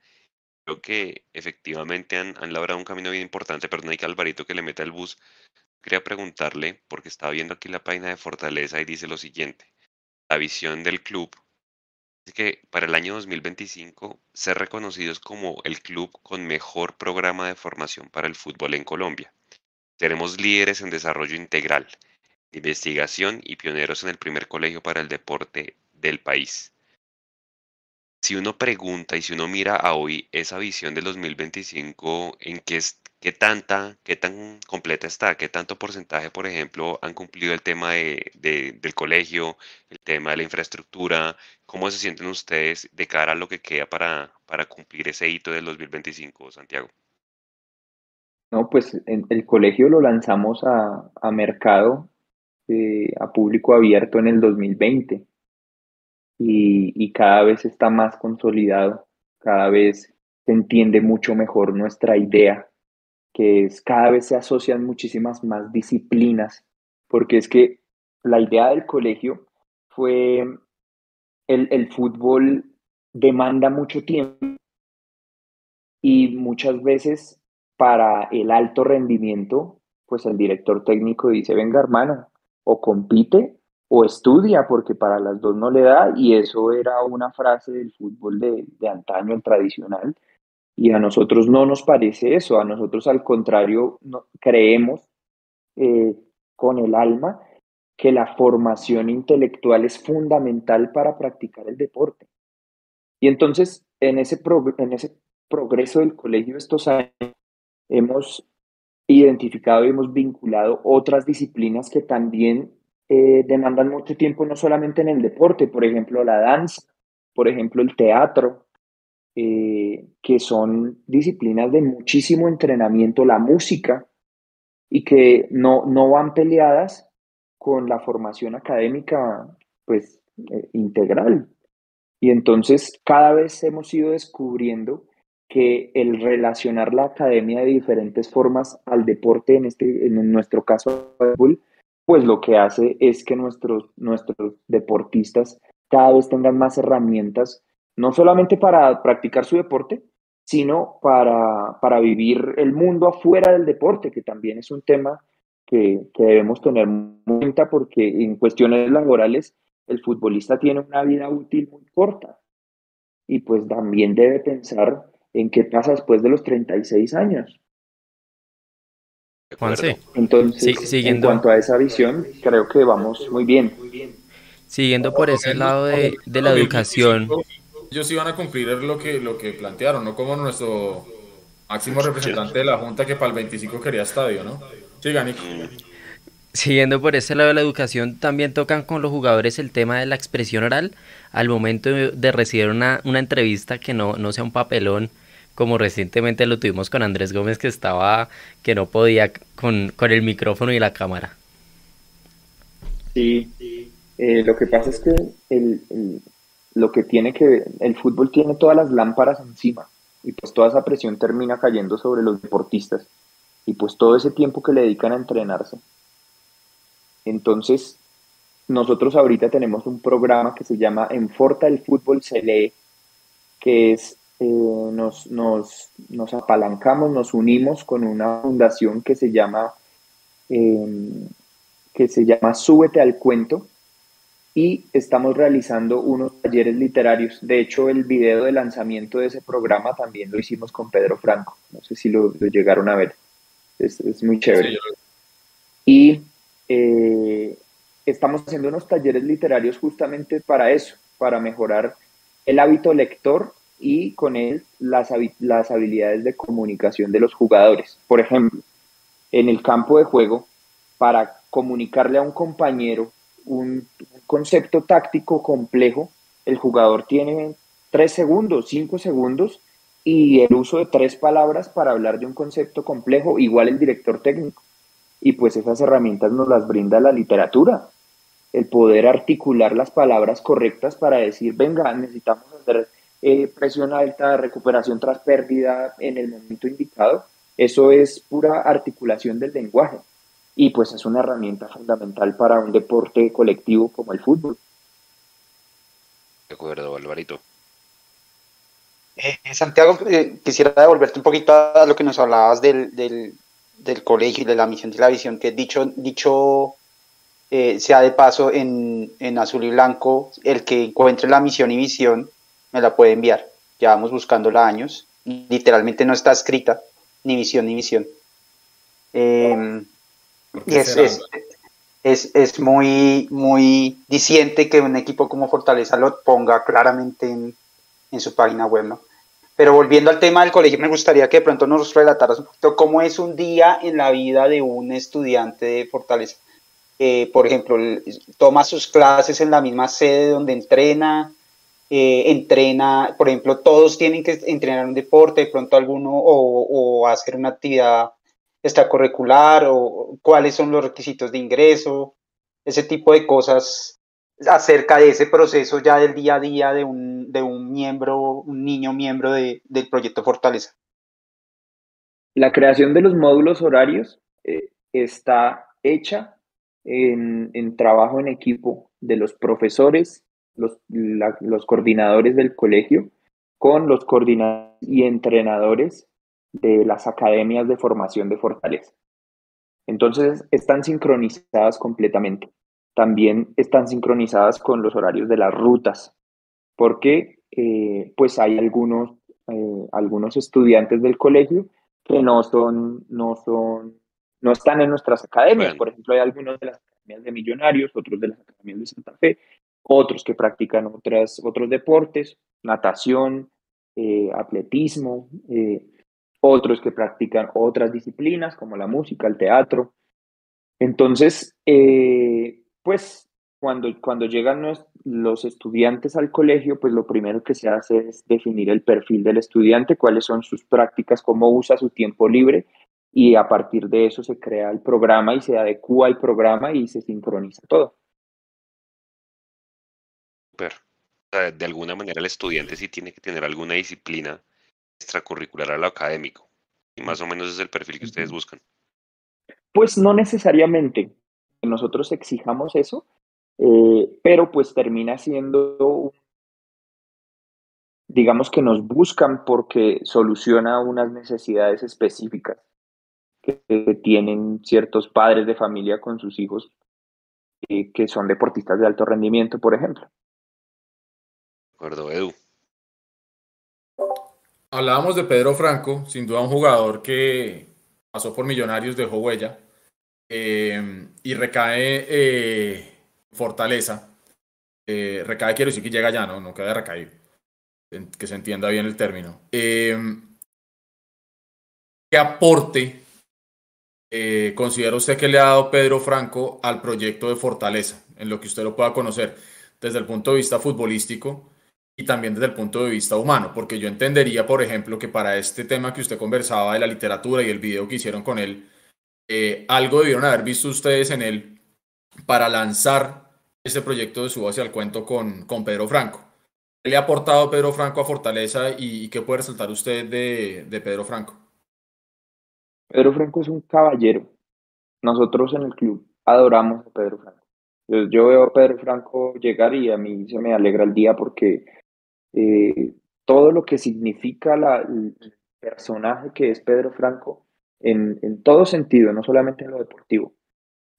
creo que efectivamente han, han labrado un camino bien importante. Perdón, hay que Alvarito que le meta el bus. Quería preguntarle, porque estaba viendo aquí la página de Fortaleza y dice lo siguiente. La visión del club que para el año 2025 ser reconocidos como el club con mejor programa de formación para el fútbol en Colombia. Seremos líderes en desarrollo integral, investigación y pioneros en el primer colegio para el deporte del país. Si uno pregunta y si uno mira a hoy esa visión del 2025, ¿en qué, es- qué tanta, qué tan completa está? ¿Qué tanto porcentaje, por ejemplo, han cumplido el tema de, de- del colegio, el tema de la infraestructura? ¿Cómo se sienten ustedes de cara a lo que queda para, para cumplir ese hito del 2025, Santiago? No, pues en- el colegio lo lanzamos a, a mercado, eh, a público abierto en el 2020 y, y cada vez está más consolidado, cada vez se entiende mucho mejor nuestra idea, que es cada vez se asocian muchísimas más disciplinas, porque es que la idea del colegio fue el, el fútbol demanda mucho tiempo y muchas veces para el alto rendimiento, pues el director técnico dice, venga hermano, o compite o estudia, porque para las dos no le da, y eso era una frase del fútbol de, de antaño, el tradicional, y a nosotros no nos parece eso, a nosotros al contrario, creemos eh, con el alma que la formación intelectual es fundamental para practicar el deporte. Y entonces, en ese, en ese progreso del colegio estos años, hemos identificado y hemos vinculado otras disciplinas que también eh, demandan mucho tiempo, no solamente en el deporte, por ejemplo, la danza, por ejemplo, el teatro, eh, que son disciplinas de muchísimo entrenamiento, la música, y que no, no van peleadas con la formación académica pues eh, integral. Y entonces cada vez hemos ido descubriendo que el relacionar la academia de diferentes formas al deporte, en, este, en nuestro caso, pues lo que hace es que nuestros, nuestros deportistas cada vez tengan más herramientas, no solamente para practicar su deporte, sino para, para vivir el mundo afuera del deporte, que también es un tema que, que debemos tener en cuenta porque en cuestiones laborales el futbolista tiene una vida útil muy corta y pues también debe pensar en qué pasa después de los 36 años. Juanse, Entonces, Sí, en siguiendo. cuanto a esa visión, creo que vamos muy bien. siguiendo por ese lado de, de la educación, Ellos iban a cumplir lo que, lo que plantearon, no como nuestro máximo representante de la Junta que para el 25 quería estadio, ¿no? Sí, Nico. Siguiendo por ese lado de la educación, también tocan con los jugadores el tema de la expresión oral al momento de, de recibir una, una entrevista que no, no sea un papelón, como recientemente lo tuvimos con Andrés Gómez que estaba, que no podía con, con el micrófono y la cámara. Sí, eh, lo que pasa es que el, lo que tiene que el fútbol tiene todas las lámparas encima y pues toda esa presión termina cayendo sobre los deportistas y pues todo ese tiempo que le dedican a entrenarse. Entonces, nosotros ahorita tenemos un programa que se llama Enforta el fútbol se lee, que es, eh, nos, nos, nos apalancamos, nos unimos con una fundación que se llama, eh, que se llama Súbete al cuento y estamos realizando unos talleres literarios. De hecho, el video de lanzamiento de ese programa también lo hicimos con Pedro Franco. No sé si lo, lo llegaron a ver. Es, es muy chévere. Sí, Y eh, estamos haciendo unos talleres literarios justamente para eso, para mejorar el hábito lector y con él las, las habilidades de comunicación de los jugadores. Por ejemplo, en el campo de juego, para comunicarle a un compañero un, un concepto táctico complejo, el jugador tiene tres segundos, cinco segundos y el uso de tres palabras para hablar de un concepto complejo, igual el director técnico. Y pues esas herramientas nos las brinda la literatura, el poder articular las palabras correctas para decir, venga, necesitamos hacer eh, presión alta, recuperación tras pérdida en el momento indicado. Eso es pura articulación del lenguaje. Y pues es una herramienta fundamental para un deporte colectivo como el fútbol. De acuerdo, Alvarito. Eh, Santiago, eh, quisiera devolverte un poquito a lo que nos hablabas del, del, del colegio y de la misión y la visión, que dicho, dicho eh, sea de paso en, en, azul y blanco, el que encuentre la misión y visión me la puede enviar. Llevamos buscándola años, literalmente no está escrita, ni visión ni visión. Eh, y es, es, es, es, muy, muy diciente que un equipo como Fortaleza lo ponga claramente en, en su página web, ¿no? Pero volviendo al tema del colegio, me gustaría que de pronto nos relataras un poquito cómo es un día en la vida de un estudiante de Fortaleza. Eh, por ejemplo, toma sus clases en la misma sede donde entrena, eh, entrena, por ejemplo, todos tienen que entrenar un deporte, de pronto alguno, o, hacer una actividad extracurricular, o cuáles son los requisitos de ingreso, ese tipo de cosas acerca de ese proceso ya del día a día de un, de un miembro, un niño miembro de, del proyecto Fortaleza. La creación de los módulos horarios eh, está hecha en, en, trabajo en equipo de los profesores, los, la, los coordinadores del colegio, con los coordinadores y entrenadores de las academias de formación de Fortaleza. Entonces, están sincronizadas completamente también están sincronizadas con los horarios de las rutas, porque eh, pues hay algunos, eh, algunos estudiantes del colegio que no son, no son, no están en nuestras academias. Bueno. Por ejemplo, hay algunos de las academias de Millonarios, otros de las academias de Santa Fe, otros que practican otras, otros deportes, natación, eh, atletismo, otros que practican otras disciplinas como la música, el teatro. Entonces, eh, pues cuando, cuando llegan los, los, estudiantes al colegio, pues lo primero que se hace es definir el perfil del estudiante, cuáles son sus prácticas, cómo usa su tiempo libre y a partir de eso se crea el programa y se adecua el programa y se sincroniza todo. Super. O sea, de alguna manera el estudiante sí tiene que tener alguna disciplina extracurricular a lo académico. Y más o menos es el perfil que ustedes buscan. Pues no necesariamente nosotros exijamos eso, eh, pero pues termina siendo, digamos que nos buscan porque soluciona unas necesidades específicas que tienen ciertos padres de familia con sus hijos eh, que son deportistas de alto rendimiento, por ejemplo. Acuerdo, Edu. Hablábamos de Pedro Franco, sin duda un jugador que pasó por Millonarios, dejó huella eh, y recae eh, Fortaleza. Eh, recae, quiero decir que llega ya, ¿no? No queda recaído. Que se entienda bien el término. ¿Qué aporte considera usted que le ha dado Pedro Franco al proyecto de Fortaleza, en lo que usted lo pueda conocer desde el punto de vista futbolístico y también desde el punto de vista humano? Porque yo entendería, por ejemplo, que para este tema que usted conversaba de la literatura y el video que hicieron con él, eh, algo debieron haber visto ustedes en él para lanzar este proyecto de Suba hacia el cuento con, con Pedro Franco. ¿Qué le ha aportado Pedro Franco a Fortaleza y, y qué puede resaltar usted de, de, Pedro Franco? Pedro Franco es un caballero. Nosotros en el club adoramos a Pedro Franco. Yo veo a Pedro Franco llegar y a mí se me alegra el día porque eh, todo lo que significa la, el personaje que es Pedro Franco en, en, todo sentido, no solamente en lo deportivo.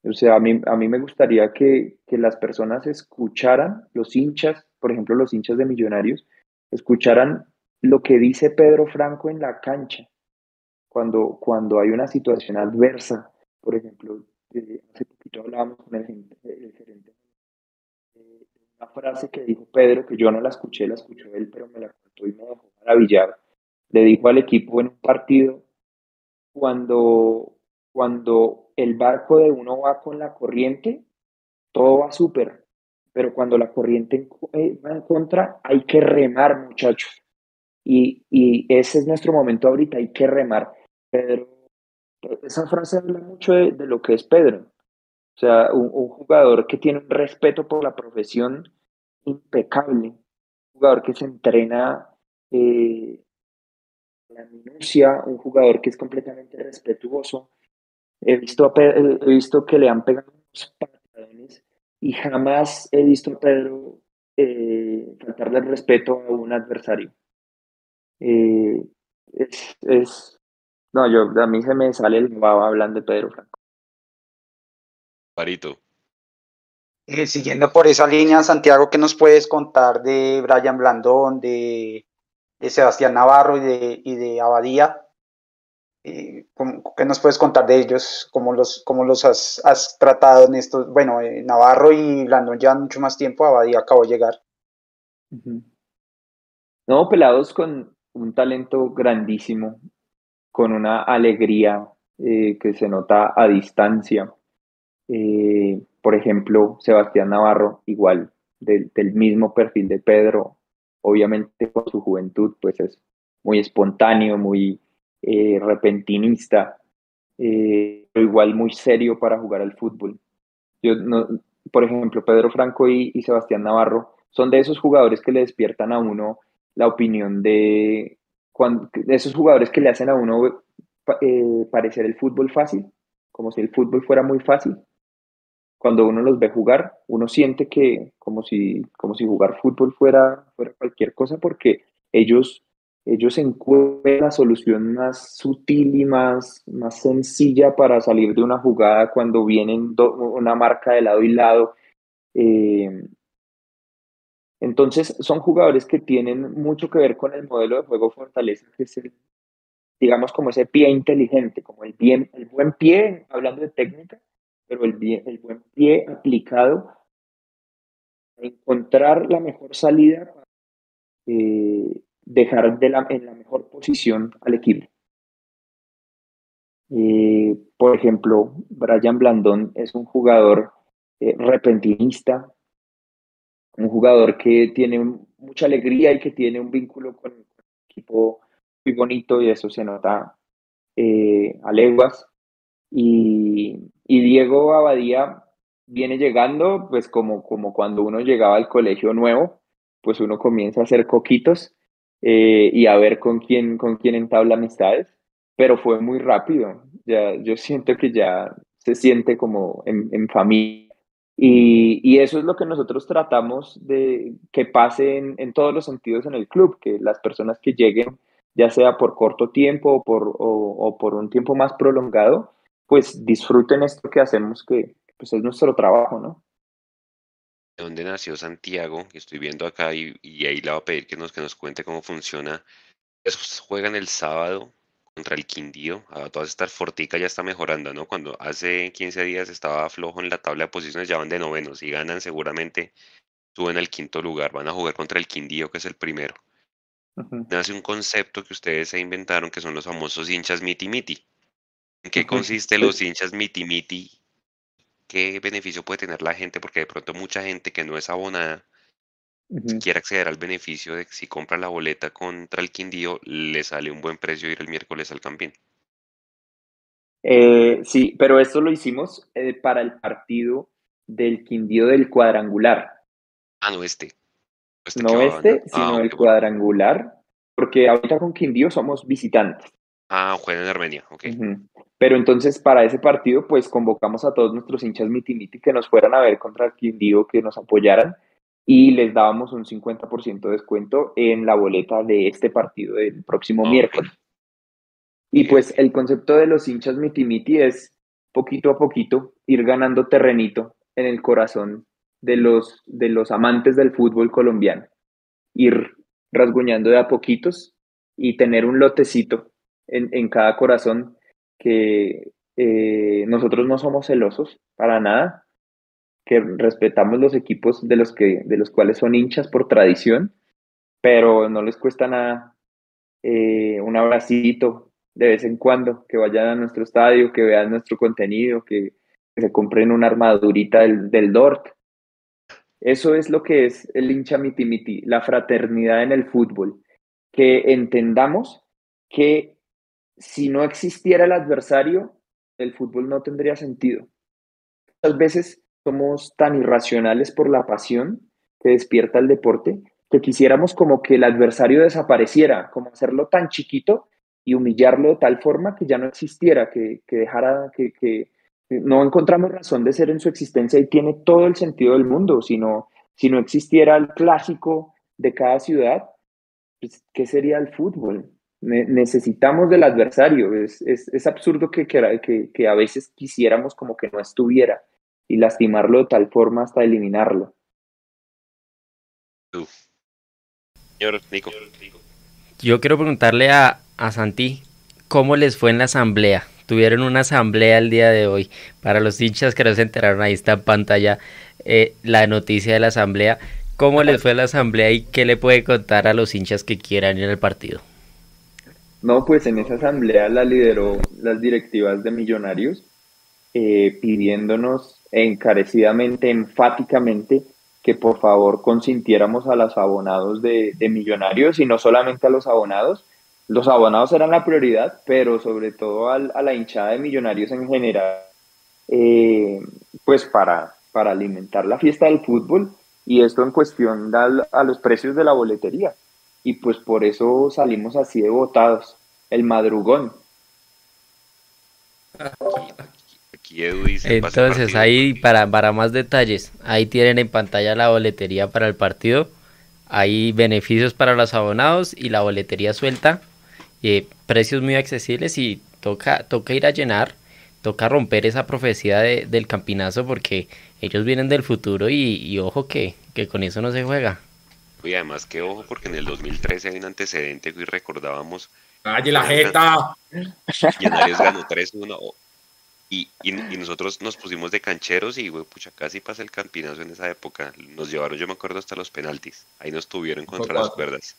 O sea, a mí, a mí me gustaría que, que las personas escucharan, los hinchas, por ejemplo, los hinchas de Millonarios, escucharan lo que dice Pedro Franco en la cancha, cuando, cuando hay una situación adversa. Por ejemplo, eh, hace poquito hablábamos con el, el gerente eh, una frase que dijo Pedro, que yo no la escuché, la escuchó él, pero me la contó y me dejó maravillado. Le dijo al equipo en un partido cuando, cuando el barco de uno va con la corriente, todo va súper, pero cuando la corriente eh, va en contra, hay que remar, muchachos. Y, y ese es nuestro momento ahorita, hay que remar. Pedro, esa frase habla mucho de, de lo que es Pedro. O sea, un, jugador que tiene un respeto por la profesión impecable, un jugador que se entrena eh, la minucia, un jugador que es completamente respetuoso. He visto, he visto que le han pegado unos patadones y jamás he visto a Pedro eh, faltarle el respeto a un adversario. Eh, es, es, no, yo, a mí se me sale el baba hablando de Pedro Franco. Parito. Eh, siguiendo por esa línea, Santiago, ¿qué nos puedes contar de Brian Blandón, de, de Sebastián Navarro y de, y de Abadía? Eh, ¿cómo- ¿Qué nos puedes contar de ellos? ¿Cómo los, cómo los has, has tratado en estos? Bueno, eh, Navarro y Blandón llevan mucho más tiempo, Abadía acabó de llegar. No, pelados con un talento grandísimo, con una alegría eh, que se nota a distancia. Eh, por ejemplo, Sebastián Navarro, igual, del, mismo perfil de Pedro, obviamente con su juventud, pues es muy espontáneo, muy eh, repentinista, eh, igual muy serio para jugar al fútbol. Yo no, por ejemplo, Pedro Franco y, Sebastián Navarro son de esos jugadores que le despiertan a uno la opinión de, cuan- de esos jugadores que le hacen a uno eh, parecer el fútbol fácil, como si el fútbol fuera muy fácil. Cuando uno los ve jugar, uno siente que como si, como si jugar fútbol fuera, fuera cualquier cosa, porque ellos, ellos encuentran la solución más sutil y más, más sencilla para salir de una jugada cuando vienen do- una marca de lado y lado. Eh, entonces, son jugadores que tienen mucho que ver con el modelo de juego Fortaleza, que es el, digamos, como ese pie inteligente, como el, bien, el buen pie, hablando de técnica, pero el, bien, el buen pie aplicado a encontrar la mejor salida para eh, dejar de la, en la mejor posición al equipo. Eh, por ejemplo, Brian Blandón es un jugador eh, repentinista, un jugador que tiene mucha alegría y que tiene un vínculo con, el equipo muy bonito y eso se nota eh, a leguas. Y, y Diego Abadía viene llegando, pues como, como cuando uno llegaba al colegio nuevo, pues uno comienza a hacer coquitos eh, y a ver con quién, con quién entabla amistades, pero fue muy rápido. Ya, yo siento que ya se siente como en, en familia. Y, y eso es lo que nosotros tratamos de que pase en, todos los sentidos en el club, que las personas que lleguen, ya sea por corto tiempo o por, o por un tiempo más prolongado, pues disfruten esto que hacemos, que pues es nuestro trabajo, ¿no? ¿De dónde nació Santiago? Que estoy viendo acá y, y ahí le voy a pedir que nos, que nos cuente cómo funciona. Esos juegan el sábado contra el Quindío. A todas estas Fortica ya está mejorando, ¿no? Cuando hace 15 días estaba flojo en la tabla de posiciones, ya van de novenos. Si ganan, seguramente suben al quinto lugar. Van a jugar contra el Quindío, que es el primero. Nace un concepto que ustedes se inventaron, que son los famosos hinchas miti miti. ¿En qué consiste los hinchas miti miti? ¿Qué beneficio puede tener la gente? Porque de pronto mucha gente que no es abonada Ujú. quiere acceder al beneficio de que si compra la boleta contra el Quindío, le sale un buen precio ir el miércoles al Campín. Eh, sí, pero esto lo hicimos eh, para el partido del Quindío del cuadrangular. Ah, no este. Este No este. Ah, sino el bueno. cuadrangular, porque ahorita con Quindío somos visitantes. Ah, juega en Armenia, ok. Pero entonces para ese partido pues convocamos a todos nuestros hinchas miti miti que nos fueran a ver contra el Quindío, que nos apoyaran y les dábamos un 50% de descuento en la boleta de este partido del próximo miércoles. Y pues el concepto de los hinchas miti miti es poquito a poquito ir ganando terrenito en el corazón de los, de los amantes del fútbol colombiano. Ir rasguñando de a poquitos y tener un lotecito en, en cada corazón que eh, nosotros no somos celosos para nada, que respetamos los equipos de los, que, de los cuales son hinchas por tradición, pero no les cuesta nada eh, un abracito de vez en cuando, que vayan a nuestro estadio, que vean nuestro contenido, que, que se compren una armadurita del, del Dort. Eso es lo que es el hincha miti miti, la fraternidad en el fútbol, que entendamos que si no existiera el adversario, el fútbol no tendría sentido. Muchas veces somos tan irracionales por la pasión que despierta el deporte que quisiéramos como que el adversario desapareciera, como hacerlo tan chiquito y humillarlo de tal forma que ya no existiera, que, que dejara, que, que no encontramos razón de ser en su existencia y tiene todo el sentido del mundo, sino si no existiera el clásico de cada ciudad, pues, ¿qué sería el fútbol? Necesitamos del adversario. Es, es, es absurdo que, que, que, a veces quisiéramos como que no estuviera y lastimarlo de tal forma hasta eliminarlo. Señor Nico. Yo quiero preguntarle a, a Santi, ¿cómo les fue en la asamblea? Tuvieron una asamblea el día de hoy. Para los hinchas que no se enteraron, ahí está en pantalla eh, la noticia de la asamblea. ¿Cómo les fue la asamblea y qué le puede contar a los hinchas que quieran ir al partido? No, pues en esa asamblea la lideró las directivas de Millonarios, eh, pidiéndonos encarecidamente, enfáticamente, que por favor consintiéramos a los abonados de, Millonarios y no solamente a los abonados. Los abonados eran la prioridad, pero sobre todo a la hinchada de Millonarios en general, eh, pues para, para alimentar la fiesta del fútbol y esto en cuestión a los precios de la boletería y pues por eso salimos así de votados, el madrugón. Entonces ahí para, para más detalles, ahí tienen en pantalla la boletería para el partido, hay beneficios para los abonados y la boletería suelta, eh, precios muy accesibles y toca, toca ir a llenar, toca romper esa profecía del campinazo porque ellos vienen del futuro y, ojo que, que con eso no se juega. Y además que ojo, porque en el 2013 hay un antecedente que recordábamos. ¡Calle la jeta! Millonarios ganó 3-1. Y, y, nosotros nos pusimos de cancheros y, güey, pucha, casi pasa el campinazo en esa época. Nos llevaron, yo me acuerdo, hasta los penaltis. Ahí nos tuvieron contra las cuerdas.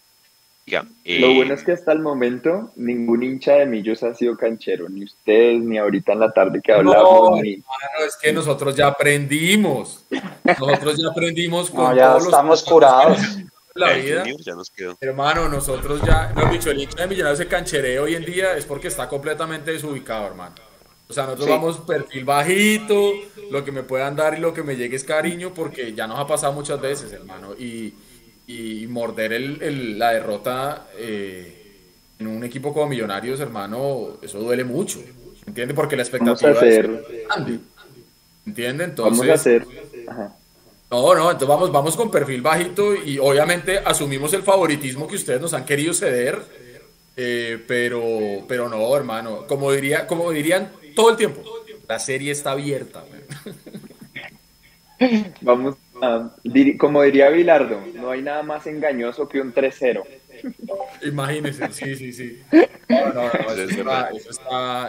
Lo bueno es que hasta el momento ningún hincha de Millos ha sido canchero, ni ustedes, ni ahorita en la tarde que hablamos. No, es que nosotros ya aprendimos. Nosotros ya aprendimos. Con ya estamos curados. La vida. Ya nos quedó. Hermano, nosotros ya, el hincha de Millonarios se cancheré hoy en día es porque está completamente desubicado, hermano. O sea, nosotros vamos perfil bajito, lo que me puedan dar y lo que me llegue es cariño, porque ya nos ha pasado muchas veces, hermano. Y, y morder el, la derrota eh, en un equipo como Millonarios, hermano, eso duele mucho. ¿Entiende? Porque la expectativa vamos a hacer, es ¿Entiende? Entonces. Vamos a hacer. No, no, entonces vamos, vamos con perfil bajito y obviamente asumimos el favoritismo que ustedes nos han querido ceder, eh, pero, pero no, hermano, como, diría, como dirían todo el tiempo, la serie está abierta. Vamos como diría Bilardo, no hay nada más engañoso que un 3-0. Imagínense, sí, sí, sí.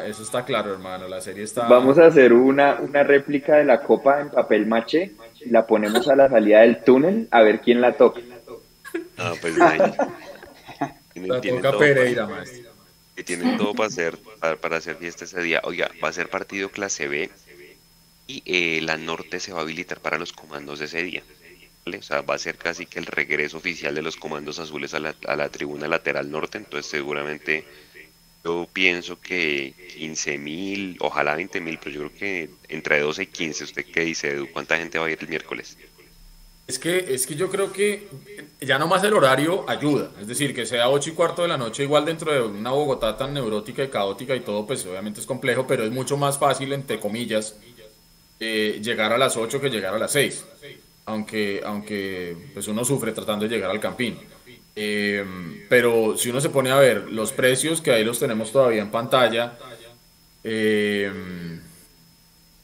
eso, está, claro, hermano. La serie está. Vamos a hacer una, una réplica de la copa en papel maché. La ponemos a la salida del túnel a ver quién la toca. Ah, pues La toca Pereira, maestro. Que tienen todo para hacer, para hacer fiesta ese día. Oiga, va a ser partido clase B y eh, la norte se va a habilitar para los comandos de ese día. O sea, va a ser casi que el regreso oficial de los comandos azules a la, a la tribuna lateral norte, entonces seguramente yo pienso que 15 mil, ojalá 20 mil, pero yo creo que entre 12 y 15, ¿usted qué dice, Edu? ¿Cuánta gente va a ir el miércoles? Es que, es que yo creo que ya nomás el horario ayuda, es decir, que sea 8 y cuarto de la noche, igual dentro de una Bogotá tan neurótica y caótica y todo, pues obviamente es complejo, pero es mucho más fácil, entre comillas, eh, llegar a las 8 que llegar a las 6, aunque, aunque pues uno sufre tratando de llegar al campín. Eh, pero si uno se pone a ver los precios, que ahí los tenemos todavía en pantalla, el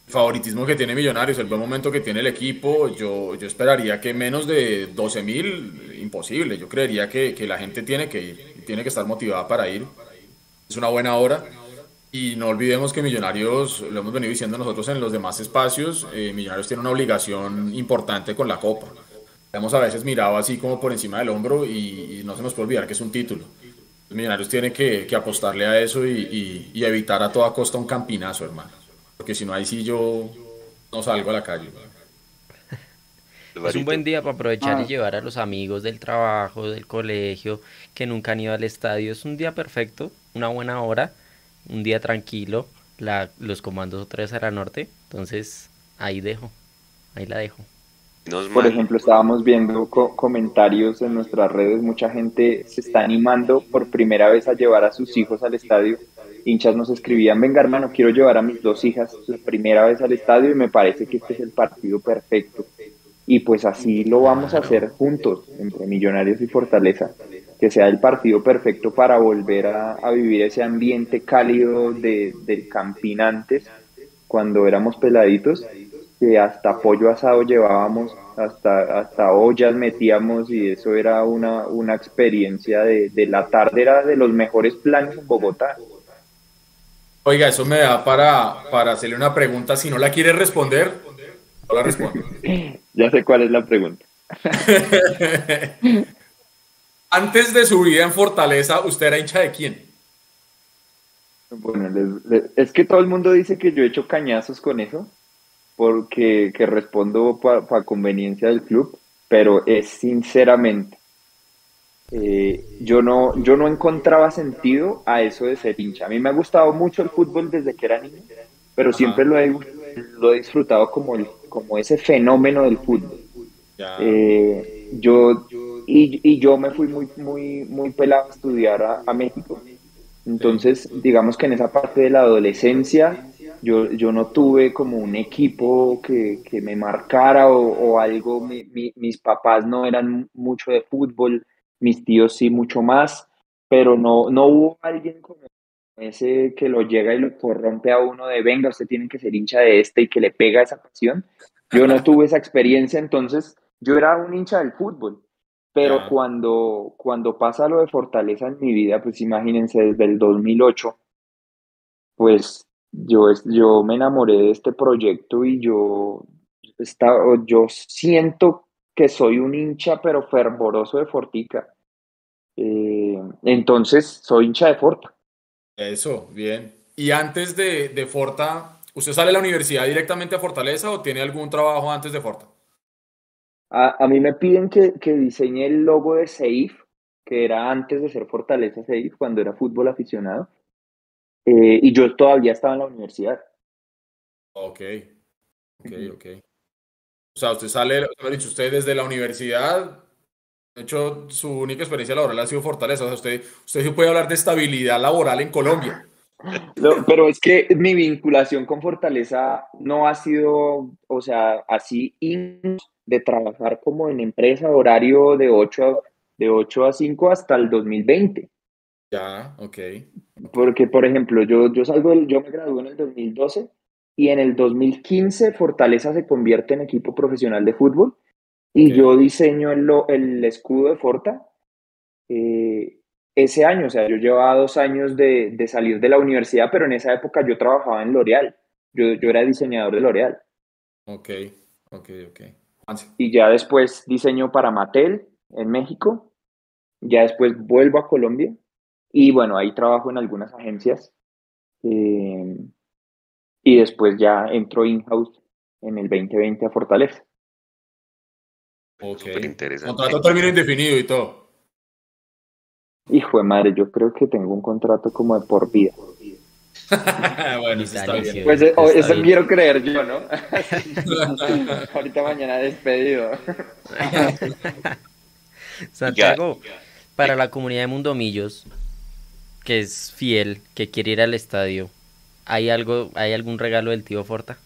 favoritismo que tiene Millonarios, el buen momento que tiene el equipo, yo, yo esperaría que menos de 12 mil, imposible. Yo creería que, que, la gente tiene que ir, tiene que estar motivada para ir. Es una buena hora. Y no olvidemos que Millonarios, lo hemos venido diciendo nosotros en los demás espacios, eh, Millonarios tiene una obligación importante con la Copa. Hemos a veces mirado así como por encima del hombro y, no se nos puede olvidar que es un título. Millonarios tiene que, apostarle a eso y, evitar a toda costa un campinazo, hermano. Porque si no, ahí sí yo no salgo a la calle. Es un buen día para aprovechar y ah. llevar a los amigos del trabajo, del colegio, que nunca han ido al estadio. Es un día perfecto, una buena hora un día tranquilo, la, los comandos otra vez a la norte, entonces ahí dejo, ahí la dejo. Por ejemplo, estábamos viendo comentarios en nuestras redes, mucha gente se está animando por primera vez a llevar a sus hijos al estadio. Hinchas nos escribían, venga hermano, quiero llevar a mis dos hijas la primera vez al estadio y me parece que este es el partido perfecto. Y pues así lo vamos a hacer juntos, entre Millonarios y Fortaleza que sea el partido perfecto para volver a, a vivir ese ambiente cálido de, del campín antes, cuando éramos peladitos, que hasta pollo asado llevábamos, hasta, hasta ollas metíamos y eso era una, una experiencia de, de la tarde, era de los mejores planes en Bogotá. Oiga, eso me da para, para hacerle una pregunta. Si no la quiere responder, no la respondo. ya sé cuál es la pregunta. Antes de su vida en Fortaleza, ¿usted era hincha de quién? Bueno, les- les- es que todo el mundo dice que yo he hecho cañazos con eso, porque que respondo para conveniencia del club, pero es sinceramente, eh, yo, no, yo no encontraba sentido a eso de ser hincha. A mí me ha gustado mucho el fútbol desde que era niño, pero siempre lo he, lo he disfrutado como, el, como ese fenómeno del fútbol. Eh, yo y, y yo me fui muy muy muy pelado a estudiar a, a México entonces digamos que en esa parte de la adolescencia yo, yo no tuve como un equipo que, que me marcara o, o algo. Mi- mi- mis papás no eran mucho de fútbol mis tíos sí mucho más pero no no hubo alguien como ese que lo llega y lo corrompe a uno de venga usted tiene que ser hincha de este y que le pega esa pasión yo no tuve esa experiencia, entonces yo era un hincha del fútbol, pero Ya. cuando, cuando pasa lo de Fortaleza en mi vida, pues imagínense, desde el 2008, pues yo, yo me enamoré de este proyecto y yo, estaba, yo siento que soy un hincha, pero fervoroso de Fortica. Eh, entonces, soy hincha de Forta. Eso, bien. Y antes de, de Forta, ¿usted sale a la universidad directamente a Fortaleza o tiene algún trabajo antes de Forta? A, a mí me piden que, que diseñe el logo de Seif, que era antes de ser Fortaleza Seif, cuando era fútbol aficionado. Eh, y yo todavía estaba en la universidad. Ok, ok, ok. O sea, usted sale, mejor dicho, usted desde la universidad, de hecho, su única experiencia laboral ha sido Fortaleza. O sea, usted, usted sí puede hablar de estabilidad laboral en Colombia. No, pero es que mi vinculación con Fortaleza no ha sido, o sea, así de trabajar como en empresa, horario de 8 a, de 8 a 5 hasta el 2020. Ya, ok. Porque, por ejemplo, yo, yo salgo, del- yo me gradué en el 2012 y en el 2015 Fortaleza se convierte en equipo profesional de fútbol y yo diseño el, el escudo de Forta eh, ese año, o sea, yo llevaba dos años de, de salir de la universidad, pero en esa época yo trabajaba en L'Oreal, yo, yo era diseñador de L'Oreal. Ok, ok, ok. Y ya después diseño para Mattel en México, ya después vuelvo a Colombia y bueno, ahí trabajo en algunas agencias eh, y después ya entro in-house en el 2020 a Fortaleza. Ok. interesante. Contrato término indefinido y todo. Hijo de madre, yo creo que tengo un contrato como de por vida. bueno, eso está bien. Pues eh, Está eso bien. quiero creer yo, ¿no? Ahorita mañana despedido. Santiago, para la comunidad de Mundomillos, que es fiel, que quiere ir al estadio, ¿hay algo, hay algún regalo del tío Forta?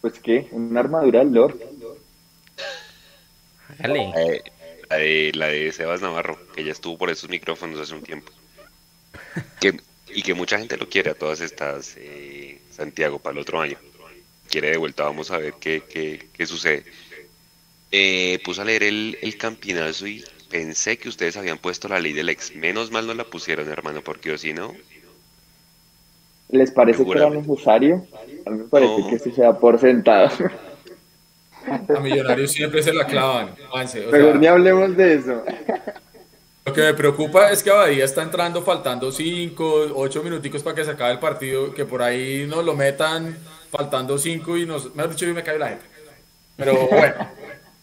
Pues qué, una armadura del Lord. Hágale. La de, la de- la de Sebas Navarro, que ya estuvo por esos micrófonos hace un tiempo. Que- y que mucha gente lo quiere a todas estas, eh, Santiago, para el otro año. Quiere de vuelta, vamos a ver qué, qué, qué sucede. Eh, puse a leer el, el campinazo y pensé que ustedes habían puesto la ley del ex. Menos mal no la pusieron, hermano, porque o si no, ¿Les parece que era necesario? A mí me parece No. que eso sea por sentado. A Millonarios siempre se la clavan. Juanse, o Mejor sea, ni hablemos de eso. Lo que me preocupa es que Abadía está entrando faltando 5, 8 minuticos para que se acabe el partido, que por ahí nos lo metan faltando 5 y nos... Mejor dicho, yo me cae la gente. Pero bueno,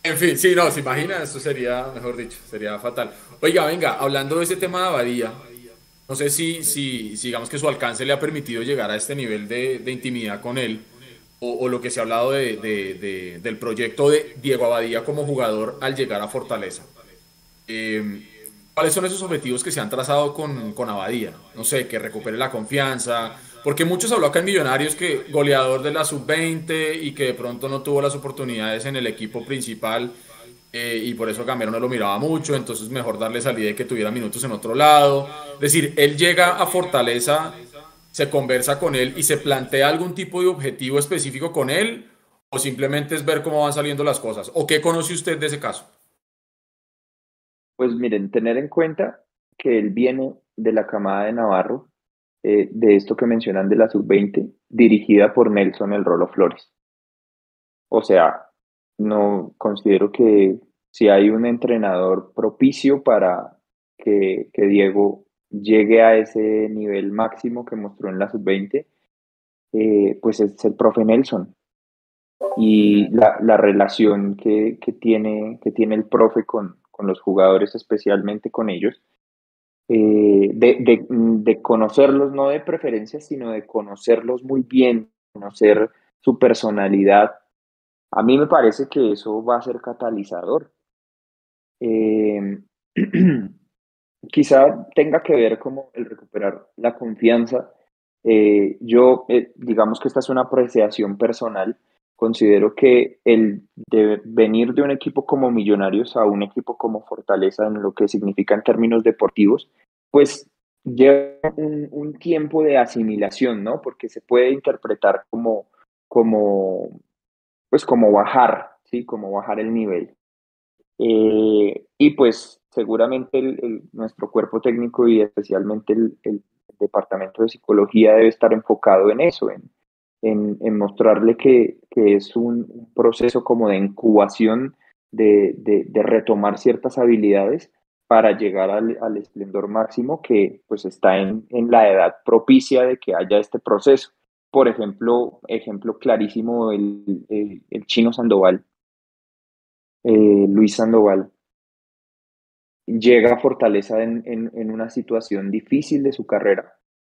en fin, sí, no, se imagina, eso sería, mejor dicho, sería fatal. Oiga, venga, hablando de ese tema de Abadía, no sé si, si, si digamos que su alcance le ha permitido llegar a este nivel de, intimidad con él, o, o lo que se ha hablado de, de- de- del proyecto de Diego Abadía como jugador al llegar a Fortaleza. Eh, ¿Cuáles son esos objetivos que se han trazado con, con Abadía? No sé, que recupere la confianza, porque muchos habló acá en Millonarios que goleador de la sub-20 y que de pronto no tuvo las oportunidades en el equipo principal. eh, y por eso Gamero no lo miraba mucho, entonces mejor darle salida y que tuviera minutos en otro lado. Es decir, él llega a Fortaleza, se conversa con él y se plantea algún tipo de objetivo específico con él, o simplemente es ver cómo van saliendo las cosas. ¿O qué conoce usted de ese caso? Pues miren, tener en cuenta que él viene de la camada de Navarro, eh, de esto que mencionan de la sub-20, dirigida por Nelson El Rolo Flores. O sea, no considero que si hay un entrenador propicio para que, Diego llegue a ese nivel máximo que mostró en la sub-20, eh, pues es el profe Nelson. Y la, relación que, tiene, que tiene el profe con, los jugadores, especialmente con ellos, eh, de, de, conocerlos, no de preferencia, sino de conocerlos muy bien, conocer su personalidad, a mí me parece que eso va a ser catalizador. Eh, quizá tenga que ver como el recuperar la confianza. Eh, yo, eh, digamos que esta es una apreciación personal, considero que el venir de un equipo como Millonarios a un equipo como Fortaleza en lo que significa en términos deportivos, pues lleva un, tiempo de asimilación, ¿no? Porque se puede interpretar como, como pues como bajar, ¿sí? Como bajar el nivel. Eh, y pues seguramente el, nuestro cuerpo técnico y especialmente el, departamento de psicología debe estar enfocado en eso, en, en, mostrarle que, que, es un proceso como de incubación, de, de, retomar ciertas habilidades para llegar al, esplendor máximo que pues está en, en la edad propicia de que haya este proceso. Por ejemplo, ejemplo clarísimo, el, el, chino Sandoval, eh, Luis Sandoval, llega a Fortaleza en, en, una situación difícil de su carrera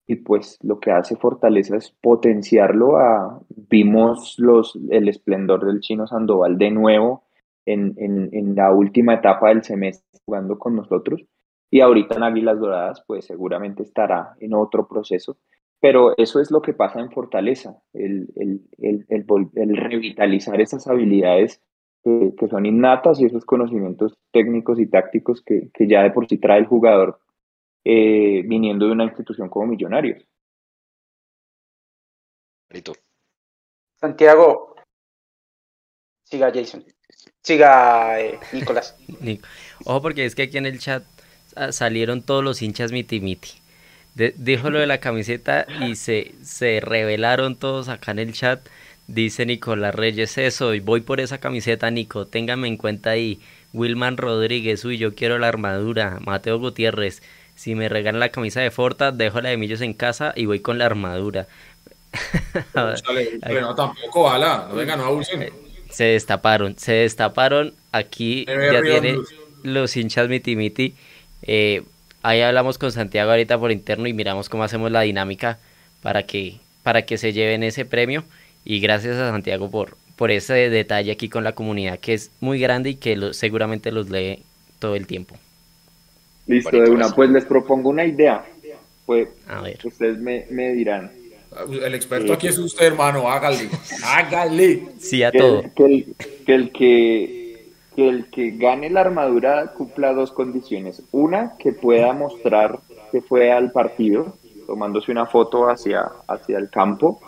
y pues lo que hace Fortaleza es potenciarlo a, vimos los, el esplendor del chino Sandoval de nuevo en, en, la última etapa del semestre jugando con nosotros y ahorita en Águilas Doradas pues seguramente estará en otro proceso pero eso es lo que pasa en Fortaleza, el, revitalizar esas habilidades que, son innatas y esos conocimientos técnicos y tácticos que, ya de por sí trae el jugador eh, viniendo de una institución como Millonarios. Santiago, siga Jason, siga eh, Nicolás. Ojo porque es que aquí en el chat ah, salieron todos los hinchas miti miti dijo lo de la camiseta y se, se revelaron todos acá en el chat. Dice Nicolás Reyes eso y voy por esa camiseta, Nico. Téngame en cuenta ahí. Wilman Rodríguez, uy, yo quiero la armadura. Mateo Gutiérrez, si me regalan la camisa de Forta, dejo la de Millos en casa y voy con la armadura. pero no, tampoco, ojalá, no vengan, no Se destaparon, se destaparon. Aquí ya tiene los hinchas miti miti. Eh, Ahí hablamos con Santiago ahorita por interno y miramos cómo hacemos la dinámica para que, para que se lleven ese premio. Y gracias a Santiago por, por ese detalle aquí con la comunidad que es muy grande y que seguramente los lee todo el tiempo. Listo, de una. Pues les propongo una idea. Pues a ver. ustedes me, dirán. El experto aquí es usted, hermano. Hágale. Hágale. Sí, a todo. que el que que el que gane la armadura cumpla dos condiciones. Una, que pueda mostrar que fue al partido, tomándose una foto hacia, hacia el campo.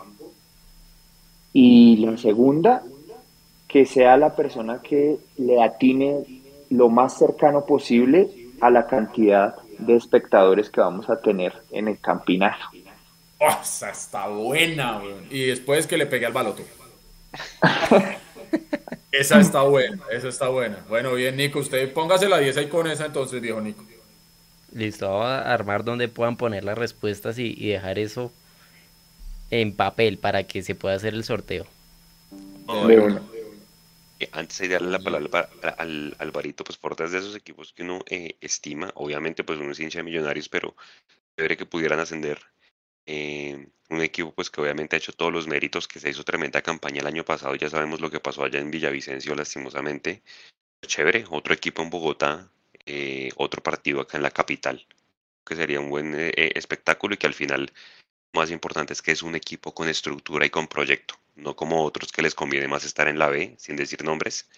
Y la segunda, que sea la persona que le atine lo más cercano posible a la cantidad de espectadores que vamos a tener en el campinazo. Oh, esa está buena, Y después que le pegue al baloto. Esa está buena, esa está buena. Bueno, bien, Nico, usted póngase la 10 ahí con esa entonces, viejo Nico. Listo, vamos a armar donde puedan poner las respuestas y, dejar eso en papel para que se pueda hacer el sorteo. Eh, antes de darle la palabra al Alvarito, pues por de esos equipos que uno eh, estima, obviamente pues uno es hincha de millonarios, pero debería que pudieran ascender eh, un equipo pues que obviamente ha hecho todos los méritos, que se hizo tremenda campaña el año pasado, ya sabemos lo que pasó allá en Villavicencio lastimosamente. Chévere, otro equipo en Bogotá, otro partido acá en la capital, que sería un buen espectáculo y que al final más importante es que es un equipo con estructura y con proyecto, no como otros que les conviene más estar en la B, sin decir nombres,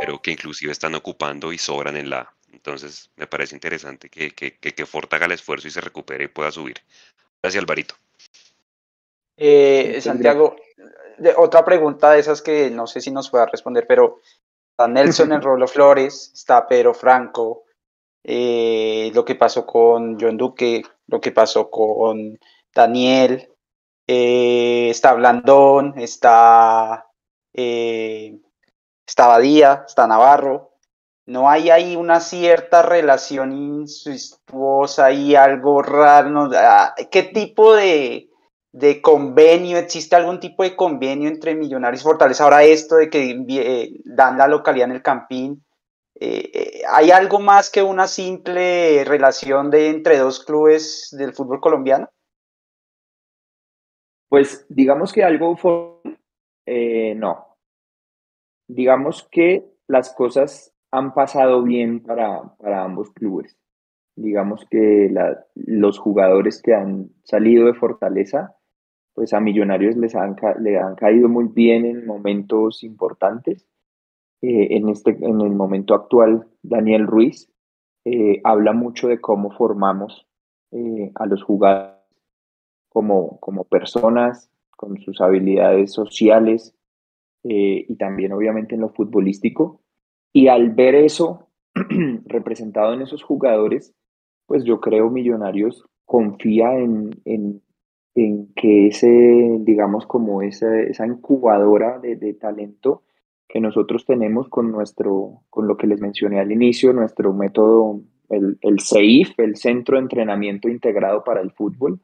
pero que inclusive están ocupando y sobran en la A. Entonces, me parece interesante que, que, que, que Ford haga el esfuerzo y se recupere y pueda subir. Gracias, Alvarito. Eh, Santiago, de- otra pregunta de esas que no sé si nos pueda responder, pero está Nelson en Rolo Flores, está Pedro Franco, eh, lo que pasó con John Duque, lo que pasó con Daniel, eh, está Blandón, está, eh, está Badía, está Navarro. No hay ahí una cierta relación incestuosa y algo raro. ah, ¿Qué tipo de, de convenio? ¿Existe algún tipo de convenio entre Millonarios y Fortaleza? Ahora esto de que eh, dan la localidad en el Campín. ¿Hay algo más que una simple relación de entre dos clubes del fútbol colombiano? Pues digamos que algo fue, eh, no. Digamos que las cosas han pasado bien para, para ambos clubes. Digamos que la- los jugadores que han salido de Fortaleza, pues a Millonarios les han, le han caído muy bien en momentos importantes. Eh, en, este, en el momento actual, Daniel Ruiz eh, habla mucho de cómo formamos eh, a los jugadores como, como personas, con sus habilidades sociales eh, y también obviamente en lo futbolístico. Y al ver eso representado en esos jugadores, pues yo creo Millonarios confía en, en, en que ese, digamos, como esa, esa incubadora de, de talento que nosotros tenemos con nuestro, con lo que les mencioné al inicio, nuestro método, el, el CEIF, el Centro de Entrenamiento Integrado para el Fútbol,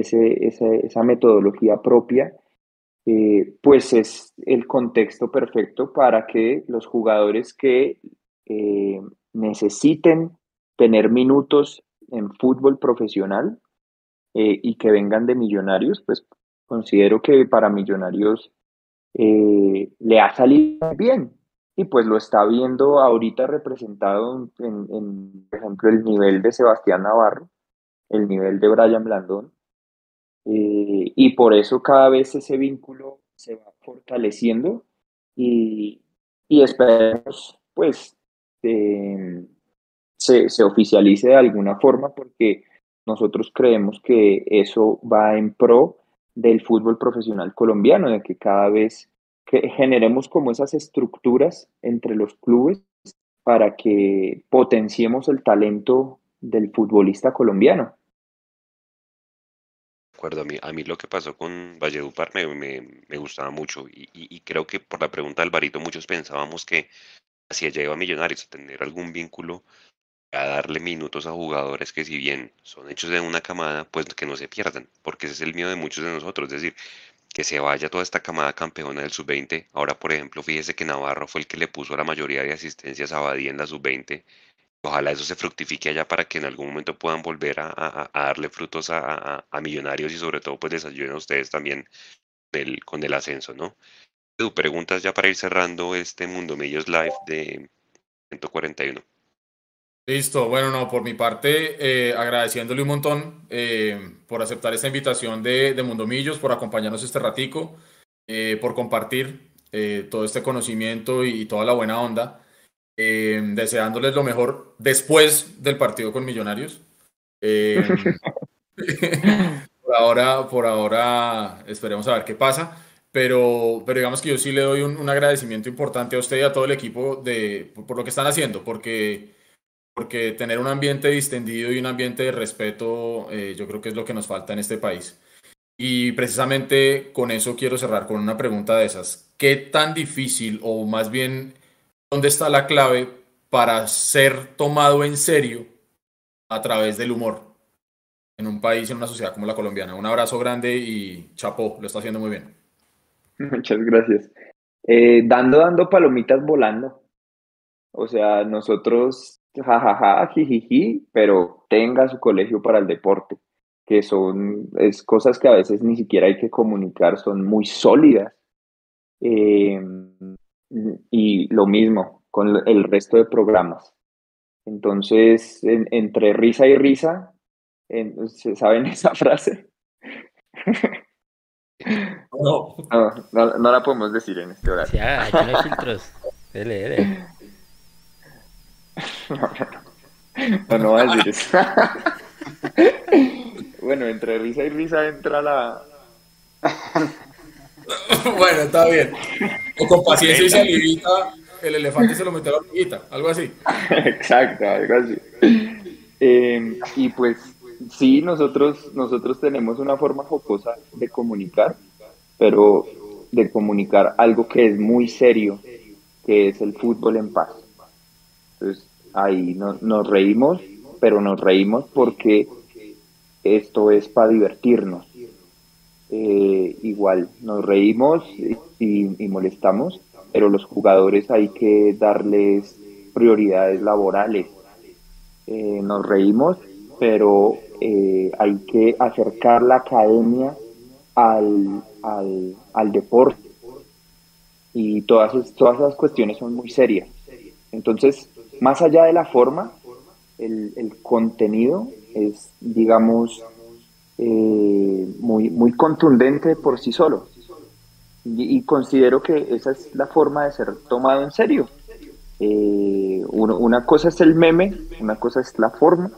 ese, ese- esa metodología propia, eh, pues es el contexto perfecto para que los jugadores que eh, necesiten tener minutos en fútbol profesional eh, y que vengan de millonarios, pues considero que para millonarios eh, le ha salido bien. Y pues lo está viendo ahorita representado en, en, por ejemplo, el nivel de Sebastián Navarro, el nivel de Brian Blandón, eh, y por eso cada vez ese vínculo se va fortaleciendo y, y esperemos pues eh, se, se oficialice de alguna forma porque nosotros creemos que eso va en pro del fútbol profesional colombiano, de que cada vez que generemos como esas estructuras entre los clubes para que potenciemos el talento del futbolista colombiano. Acuerdo, a mí, a mí lo que pasó con Valledupar me, me, me gustaba mucho y, y- y creo que por la pregunta de Alvarito muchos pensábamos que hacia allá iba Millonarios a tener algún vínculo a darle minutos a jugadores que si bien son hechos de una camada, pues que no se pierdan, porque ese es el miedo de muchos de nosotros, es decir, que se vaya toda esta camada campeona del sub-20. Ahora, por ejemplo, fíjese que Navarro fue el que le puso la mayoría de asistencias a Badía en la sub-20. Ojalá eso se fructifique allá para que en algún momento puedan volver a, darle frutos a, Millonarios y sobre todo pues les ayuden a ustedes también con el ascenso, ¿no? Edu, preguntas ya para ir cerrando este Mundo Millos Live de 141. Listo, bueno, no, por mi parte, eh, agradeciéndole un montón eh, por aceptar esta invitación de, de Mundomillos, por acompañarnos este ratico, eh, por compartir eh, todo este conocimiento y, toda la buena onda, eh, deseándoles lo mejor después del partido con Millonarios. Eh, por ahora, por ahora, esperemos a ver qué pasa. Pero, pero digamos que yo sí le doy un, agradecimiento importante a usted y a todo el equipo de, por, por lo que están haciendo, porque porque tener un ambiente distendido y un ambiente de respeto, eh, yo creo que es lo que nos falta en este país. Y precisamente con eso quiero cerrar con una pregunta de esas. ¿Qué tan difícil, o más bien, dónde está la clave para ser tomado en serio a través del humor en un país, en una sociedad como la colombiana? Un abrazo grande y chapó, lo está haciendo muy bien. Muchas gracias. Eh, dando, dando palomitas volando. O sea, nosotros, jajaja, jijiji, pero tenga su colegio para el deporte, que son es cosas que a veces ni siquiera hay que comunicar, son muy sólidas. Eh, y lo mismo con el resto de programas. Entonces, en- entre risa y risa, en- ¿se ¿saben esa frase? No. No, no, no la podemos decir en este horario. Sí, aquí no hay filtros. Dele, dele. No, no va a decir eso. bueno, entre risa y risa entra la. bueno, está bien. O con paciencia y salivita, el elefante se lo mete a la hormiguita, algo así. Exacto, algo así. Eh, y pues sí, nosotros, nosotros tenemos una forma jocosa de comunicar, pero de comunicar algo que es muy serio, que es el fútbol en paz. Entonces, ahí no- nos reímos, pero nos reímos porque esto es para divertirnos. Eh, igual, nos reímos y, molestamos, pero los jugadores hay que darles prioridades laborales. Eh, nos reímos, pero eh, hay que acercar la academia al, al, al deporte. Y todas, todas esas cuestiones son muy serias. Entonces, más allá de la forma, el, el contenido es, digamos, eh, muy, muy contundente por sí solo. Y, considero que esa es la forma de ser tomado en serio. Eh, una cosa es el meme, una cosa es la forma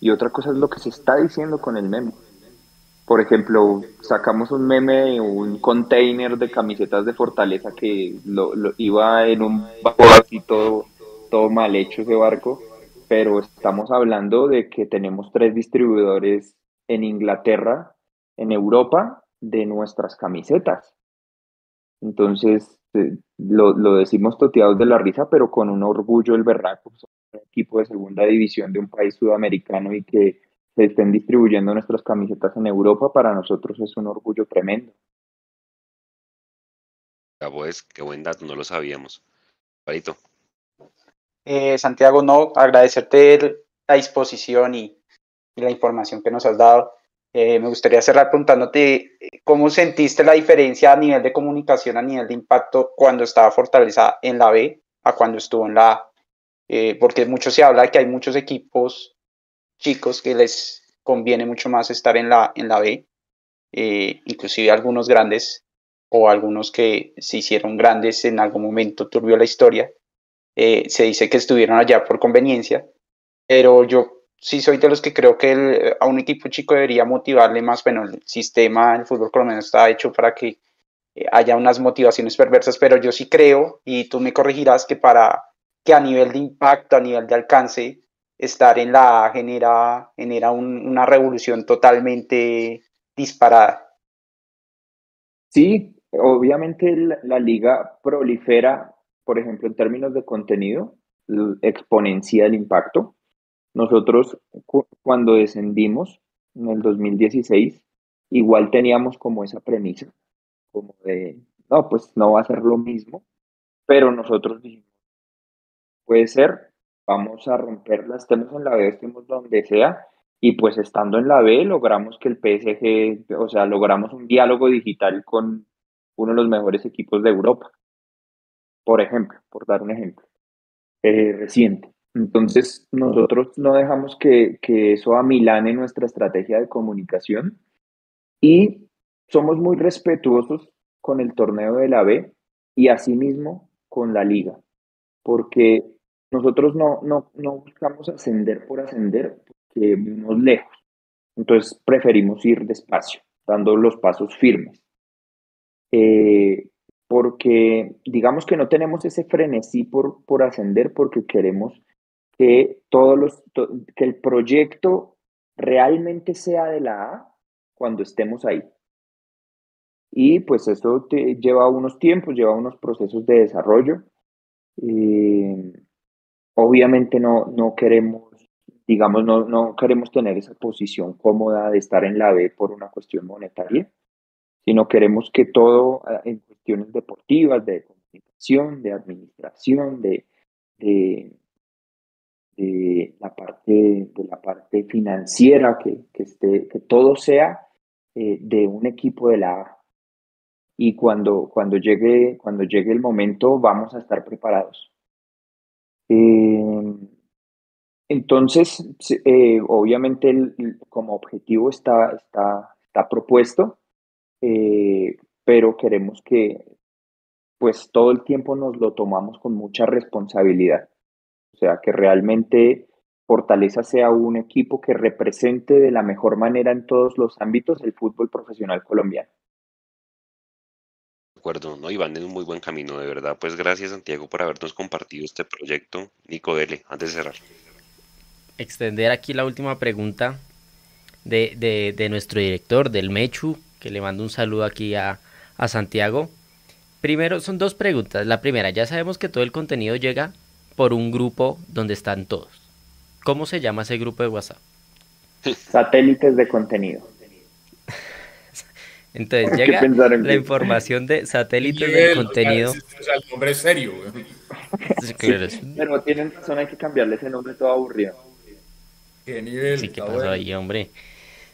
y otra cosa es lo que se está diciendo con el meme. Por ejemplo, sacamos un meme de un container de camisetas de Fortaleza que lo, lo- iba en un barco así todo, todo mal hecho ese barco, pero estamos hablando de que tenemos tres distribuidores en Inglaterra, en Europa, de nuestras camisetas. Entonces, eh, lo, lo decimos toteados de la risa, pero con un orgullo el berraco. Un equipo de segunda división de un país sudamericano y que se estén distribuyendo nuestras camisetas en Europa, para nosotros es un orgullo tremendo. Ya pues, qué buen dato, no lo sabíamos. Parito. Eh, Santiago, no, agradecerte la disposición y, y la información que nos has dado. Eh, me gustaría cerrar preguntándote cómo sentiste la diferencia a nivel de comunicación, a nivel de impacto cuando estaba Fortaleza en la B a cuando estuvo en la A. Eh, porque mucho se habla de que hay muchos equipos chicos que les conviene mucho más estar en la, en la B, eh, inclusive algunos grandes o algunos que se hicieron grandes en algún momento turbio la historia eh, se dice que estuvieron allá por conveniencia, pero yo sí soy de los que creo que el- a un equipo chico debería motivarle más, bueno, el sistema del fútbol colombiano está hecho para que eh, haya unas motivaciones perversas, pero yo sí creo, y tú me corregirás, que para que a nivel de impacto, a nivel de alcance, estar en la A genera, genera un- una revolución totalmente disparada. Sí, obviamente la, liga prolifera, por ejemplo, en términos de contenido, exponencia el impacto. Nosotros cu- cuando descendimos en el 2016, igual teníamos como esa premisa, como de, no, pues no va a ser lo mismo, pero nosotros dijimos, puede ser, vamos a romperla, estemos en la B, estemos donde sea, y pues estando en la B logramos que el PSG, o sea, logramos un diálogo digital con uno de los mejores equipos de Europa, por ejemplo, por dar un ejemplo eh, reciente. Entonces, nosotros no dejamos que, que eso amilane nuestra estrategia de comunicación y somos muy respetuosos con el torneo de la B y asimismo con la liga, porque nosotros no, no, no buscamos ascender por ascender, porque vivimos lejos. Entonces, preferimos ir despacio, dando los pasos firmes. Eh, porque digamos que no tenemos ese frenesí por, por ascender porque queremos que todos los to- que el proyecto realmente sea de la A cuando estemos ahí. Y pues eso te lleva unos tiempos, lleva unos procesos de desarrollo. Obviamente no, no queremos, digamos, no, no queremos tener esa posición cómoda de estar en la B por una cuestión monetaria, sino queremos que todo ah, en cuestiones deportivas, de comunicación, de administración, de, de, de la parte, de la parte financiera, que, que, esté, que todo sea eh, de un equipo de la A. Y cuando, cuando, llegue, cuando llegue el momento vamos a estar preparados. Eh, entonces, eh, obviamente el- el- como objetivo está, está, está propuesto, eh, pero queremos que pues todo el tiempo nos lo tomamos con mucha responsabilidad. O sea, que realmente Fortaleza sea un equipo que represente de la mejor manera en todos los ámbitos el fútbol profesional colombiano. De acuerdo, ¿no? Y van en un muy buen camino, de verdad. Pues gracias, Santiago, por habernos compartido este proyecto. Nico, dele, antes de cerrar. Extender aquí la última pregunta de, de, de nuestro director, del Mechu, que le mando un saludo aquí a, a Santiago. Primero, son dos preguntas. La primera, ya sabemos que todo el contenido llega por un grupo donde están todos. ¿Cómo se llama ese grupo de WhatsApp? Satélites de contenido. Entonces llega la información de satélites de contenido. O sea, el nombre es serio. Sí, pero tienen razón, hay que cambiarle ese nombre todo aburrido. ¿Qué nivel? Sí, ¿qué pasó ahí, hombre?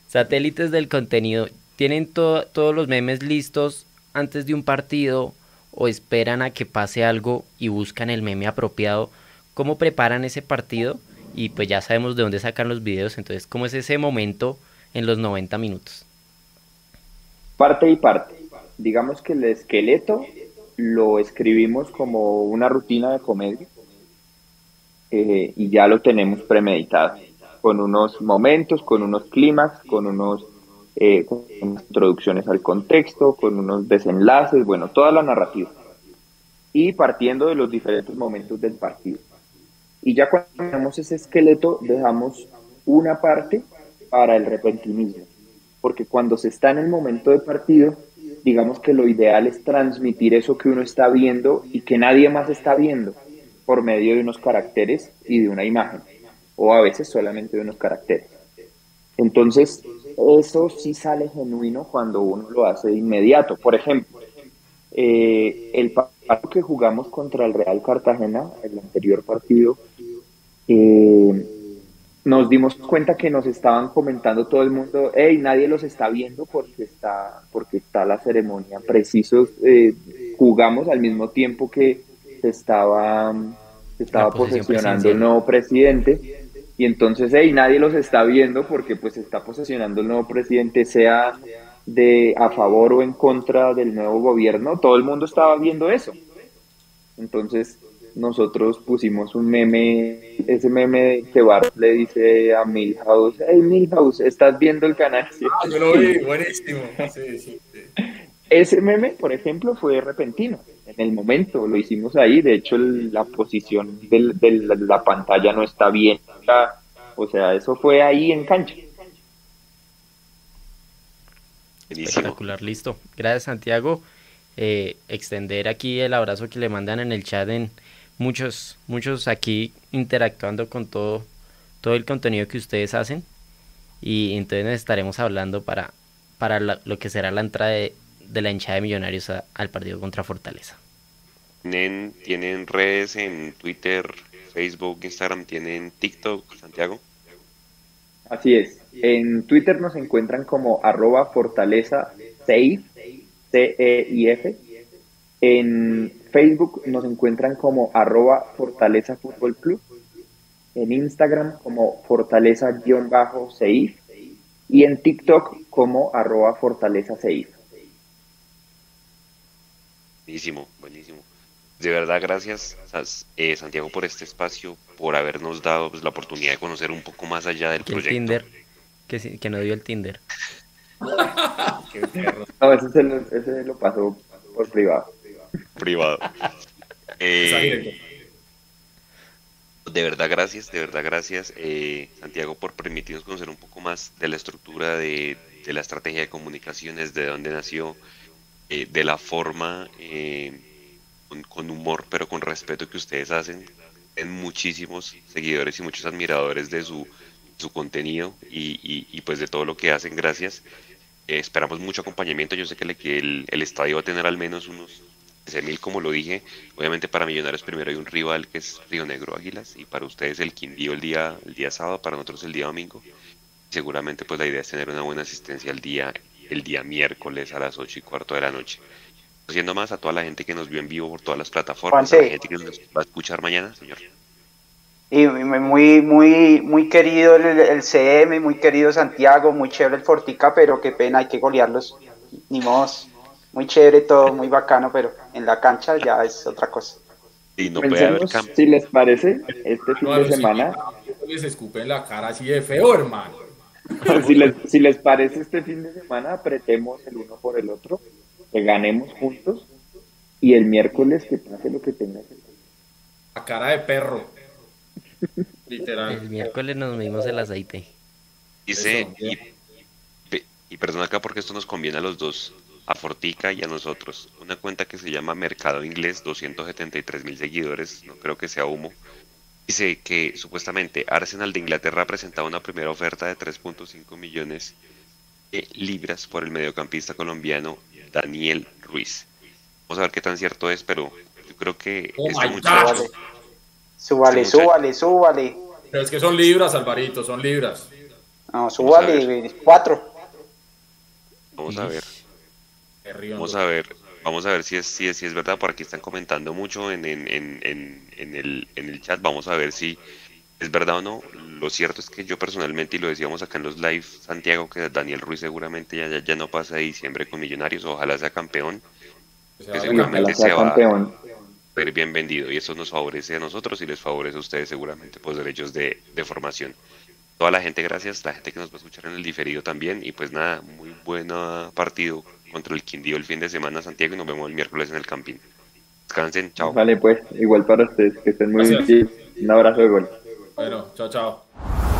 Satélites del contenido. ¿Tienen todos los memes listos antes de un partido o esperan a que pase algo y buscan el meme apropiado? ¿Cómo preparan ese partido? Y pues ya sabemos de dónde sacan los videos, entonces, ¿cómo es ese momento en los 90 minutos? Parte y parte. Digamos que el esqueleto lo escribimos como una rutina de comedia eh, y ya lo tenemos premeditado, con unos momentos, con unos climas, con unos eh, con introducciones al contexto, con unos desenlaces, bueno, toda la narrativa. Y partiendo de los diferentes momentos del partido. Y ya cuando tenemos ese esqueleto, dejamos una parte para el repentinismo. Porque cuando se está en el momento de partido, digamos que lo ideal es transmitir eso que uno está viendo y que nadie más está viendo por medio de unos caracteres y de una imagen. O a veces solamente de unos caracteres. Entonces, eso sí sale genuino cuando uno lo hace de inmediato. Por ejemplo, eh, el partido que jugamos contra el Real Cartagena, el anterior partido, eh, nos dimos cuenta que nos estaban comentando todo el mundo, hey, nadie los está viendo porque está, porque está la ceremonia. Preciso, eh, jugamos al mismo tiempo que se estaba, se estaba posesionando el nuevo presidente y entonces, hey, nadie los está viendo porque pues está posesionando el nuevo presidente, sea de a favor o en contra del nuevo gobierno, todo el mundo estaba viendo eso. Entonces, nosotros pusimos un meme, ese meme que Bart le dice a Milhouse, hey Milhouse, ¿estás viendo el canal? Ah, yo lo vi, buenísimo. Sí, sí, Ese meme, por ejemplo, fue repentino, en el momento, lo hicimos ahí, de hecho la posición de la pantalla no está bien, o sea, eso fue ahí en cancha. Espectacular, listo. Gracias Santiago. Eh, extender aquí el abrazo que le mandan en el chat en muchos, muchos aquí interactuando con todo, todo el contenido que ustedes hacen. Y entonces nos estaremos hablando para, para lo que será la entrada de, la hinchada de millonarios al partido contra Fortaleza. ¿Tienen, ¿Tienen redes en Twitter, Facebook, Instagram? ¿Tienen TikTok, Santiago? Así es. En Twitter nos encuentran como arroba fortaleza C-E-I-F. En Facebook nos encuentran como arroba Fortaleza Fútbol Club. En Instagram como Fortaleza-Seif. Y en TikTok como arroba Fortaleza Seif. Buenísimo, buenísimo. De verdad, gracias eh, Santiago por este espacio, por habernos dado pues, la oportunidad de conocer un poco más allá del proyecto. El Tinder, que, que no dio el Tinder. no, ese, lo, ese lo pasó por privado. Privado. Eh, de verdad, gracias, de verdad, gracias, eh, Santiago, por permitirnos conocer un poco más de la estructura de, de la estrategia de comunicaciones, de dónde nació, de la forma con, humor, pero con respeto que ustedes hacen. En muchísimos seguidores y muchos admiradores de su, su contenido y, pues de todo lo que hacen. Gracias. Eh, esperamos mucho acompañamiento. Yo sé que, el, el, estadio va a tener al menos unos mil como lo dije. Obviamente para Millonarios primero hay un rival que es Río Negro Águilas y para ustedes el Quindío el día, el día sábado, para nosotros el día domingo. Seguramente pues la idea es tener una buena asistencia el día, el día miércoles a las 8 y cuarto de la noche haciendo más a toda la gente que nos vio en vivo por todas las plataformas, a la gente que nos va a escuchar mañana, señor. Y muy, muy, muy querido el, CM, muy querido Santiago, muy chévere el Fortica, pero qué pena, hay que golearlos. Ni modos. muy chévere todo, muy bacano, pero en la cancha ya es otra cosa. Y no puede haber Pensemos, campo. si les parece, este fin No, a de semana, Les escupe en la cara así de feo, hermano. Si les, si les parece este fin de semana, apretemos el uno por el otro, que ganemos juntos y el miércoles que pase lo que tenga que. La cara de perro. El Literal. miércoles nos medimos el aceite. Dice, y, y perdón acá porque esto nos conviene a los dos, a Fortica y a nosotros. Una cuenta que se llama Mercado Inglés, 273 mil seguidores, no creo que sea humo. Dice que supuestamente Arsenal de Inglaterra ha presentado una primera oferta de 3.5 millones de libras por el mediocampista colombiano Daniel Ruiz. Vamos a ver qué tan cierto es, pero yo creo que Oh este my muchacho, God. Súbale, Este muchacho- súbale, súbale. Pero es que son libras, Alvarito, son libras. No, súbale, cuatro. vamos a ver. Vamos a ver, vamos a ver si es, si es, si es verdad, por aquí están comentando mucho en, en, en, en, en el, en el chat, vamos a ver si es verdad o no. Lo cierto es que yo personalmente, y lo decíamos acá en los live, Santiago, que Daniel Ruiz seguramente ya, ya, ya no pasa de diciembre con Millonarios, ojalá sea campeón, que seguramente ojalá sea se va campeón. a ver bien vendido y eso nos favorece a nosotros y les favorece a ustedes seguramente por derechos de, de formación. Toda la gente, gracias, la gente que nos va a escuchar en el diferido también y pues nada, muy buen partido contra el Quindío el fin de semana Santiago y nos vemos el miércoles en el Campín. Descansen, chao. Vale, pues, igual para ustedes, que estén muy Gracias. bien. Un abrazo de gol. Bueno, chao, chao.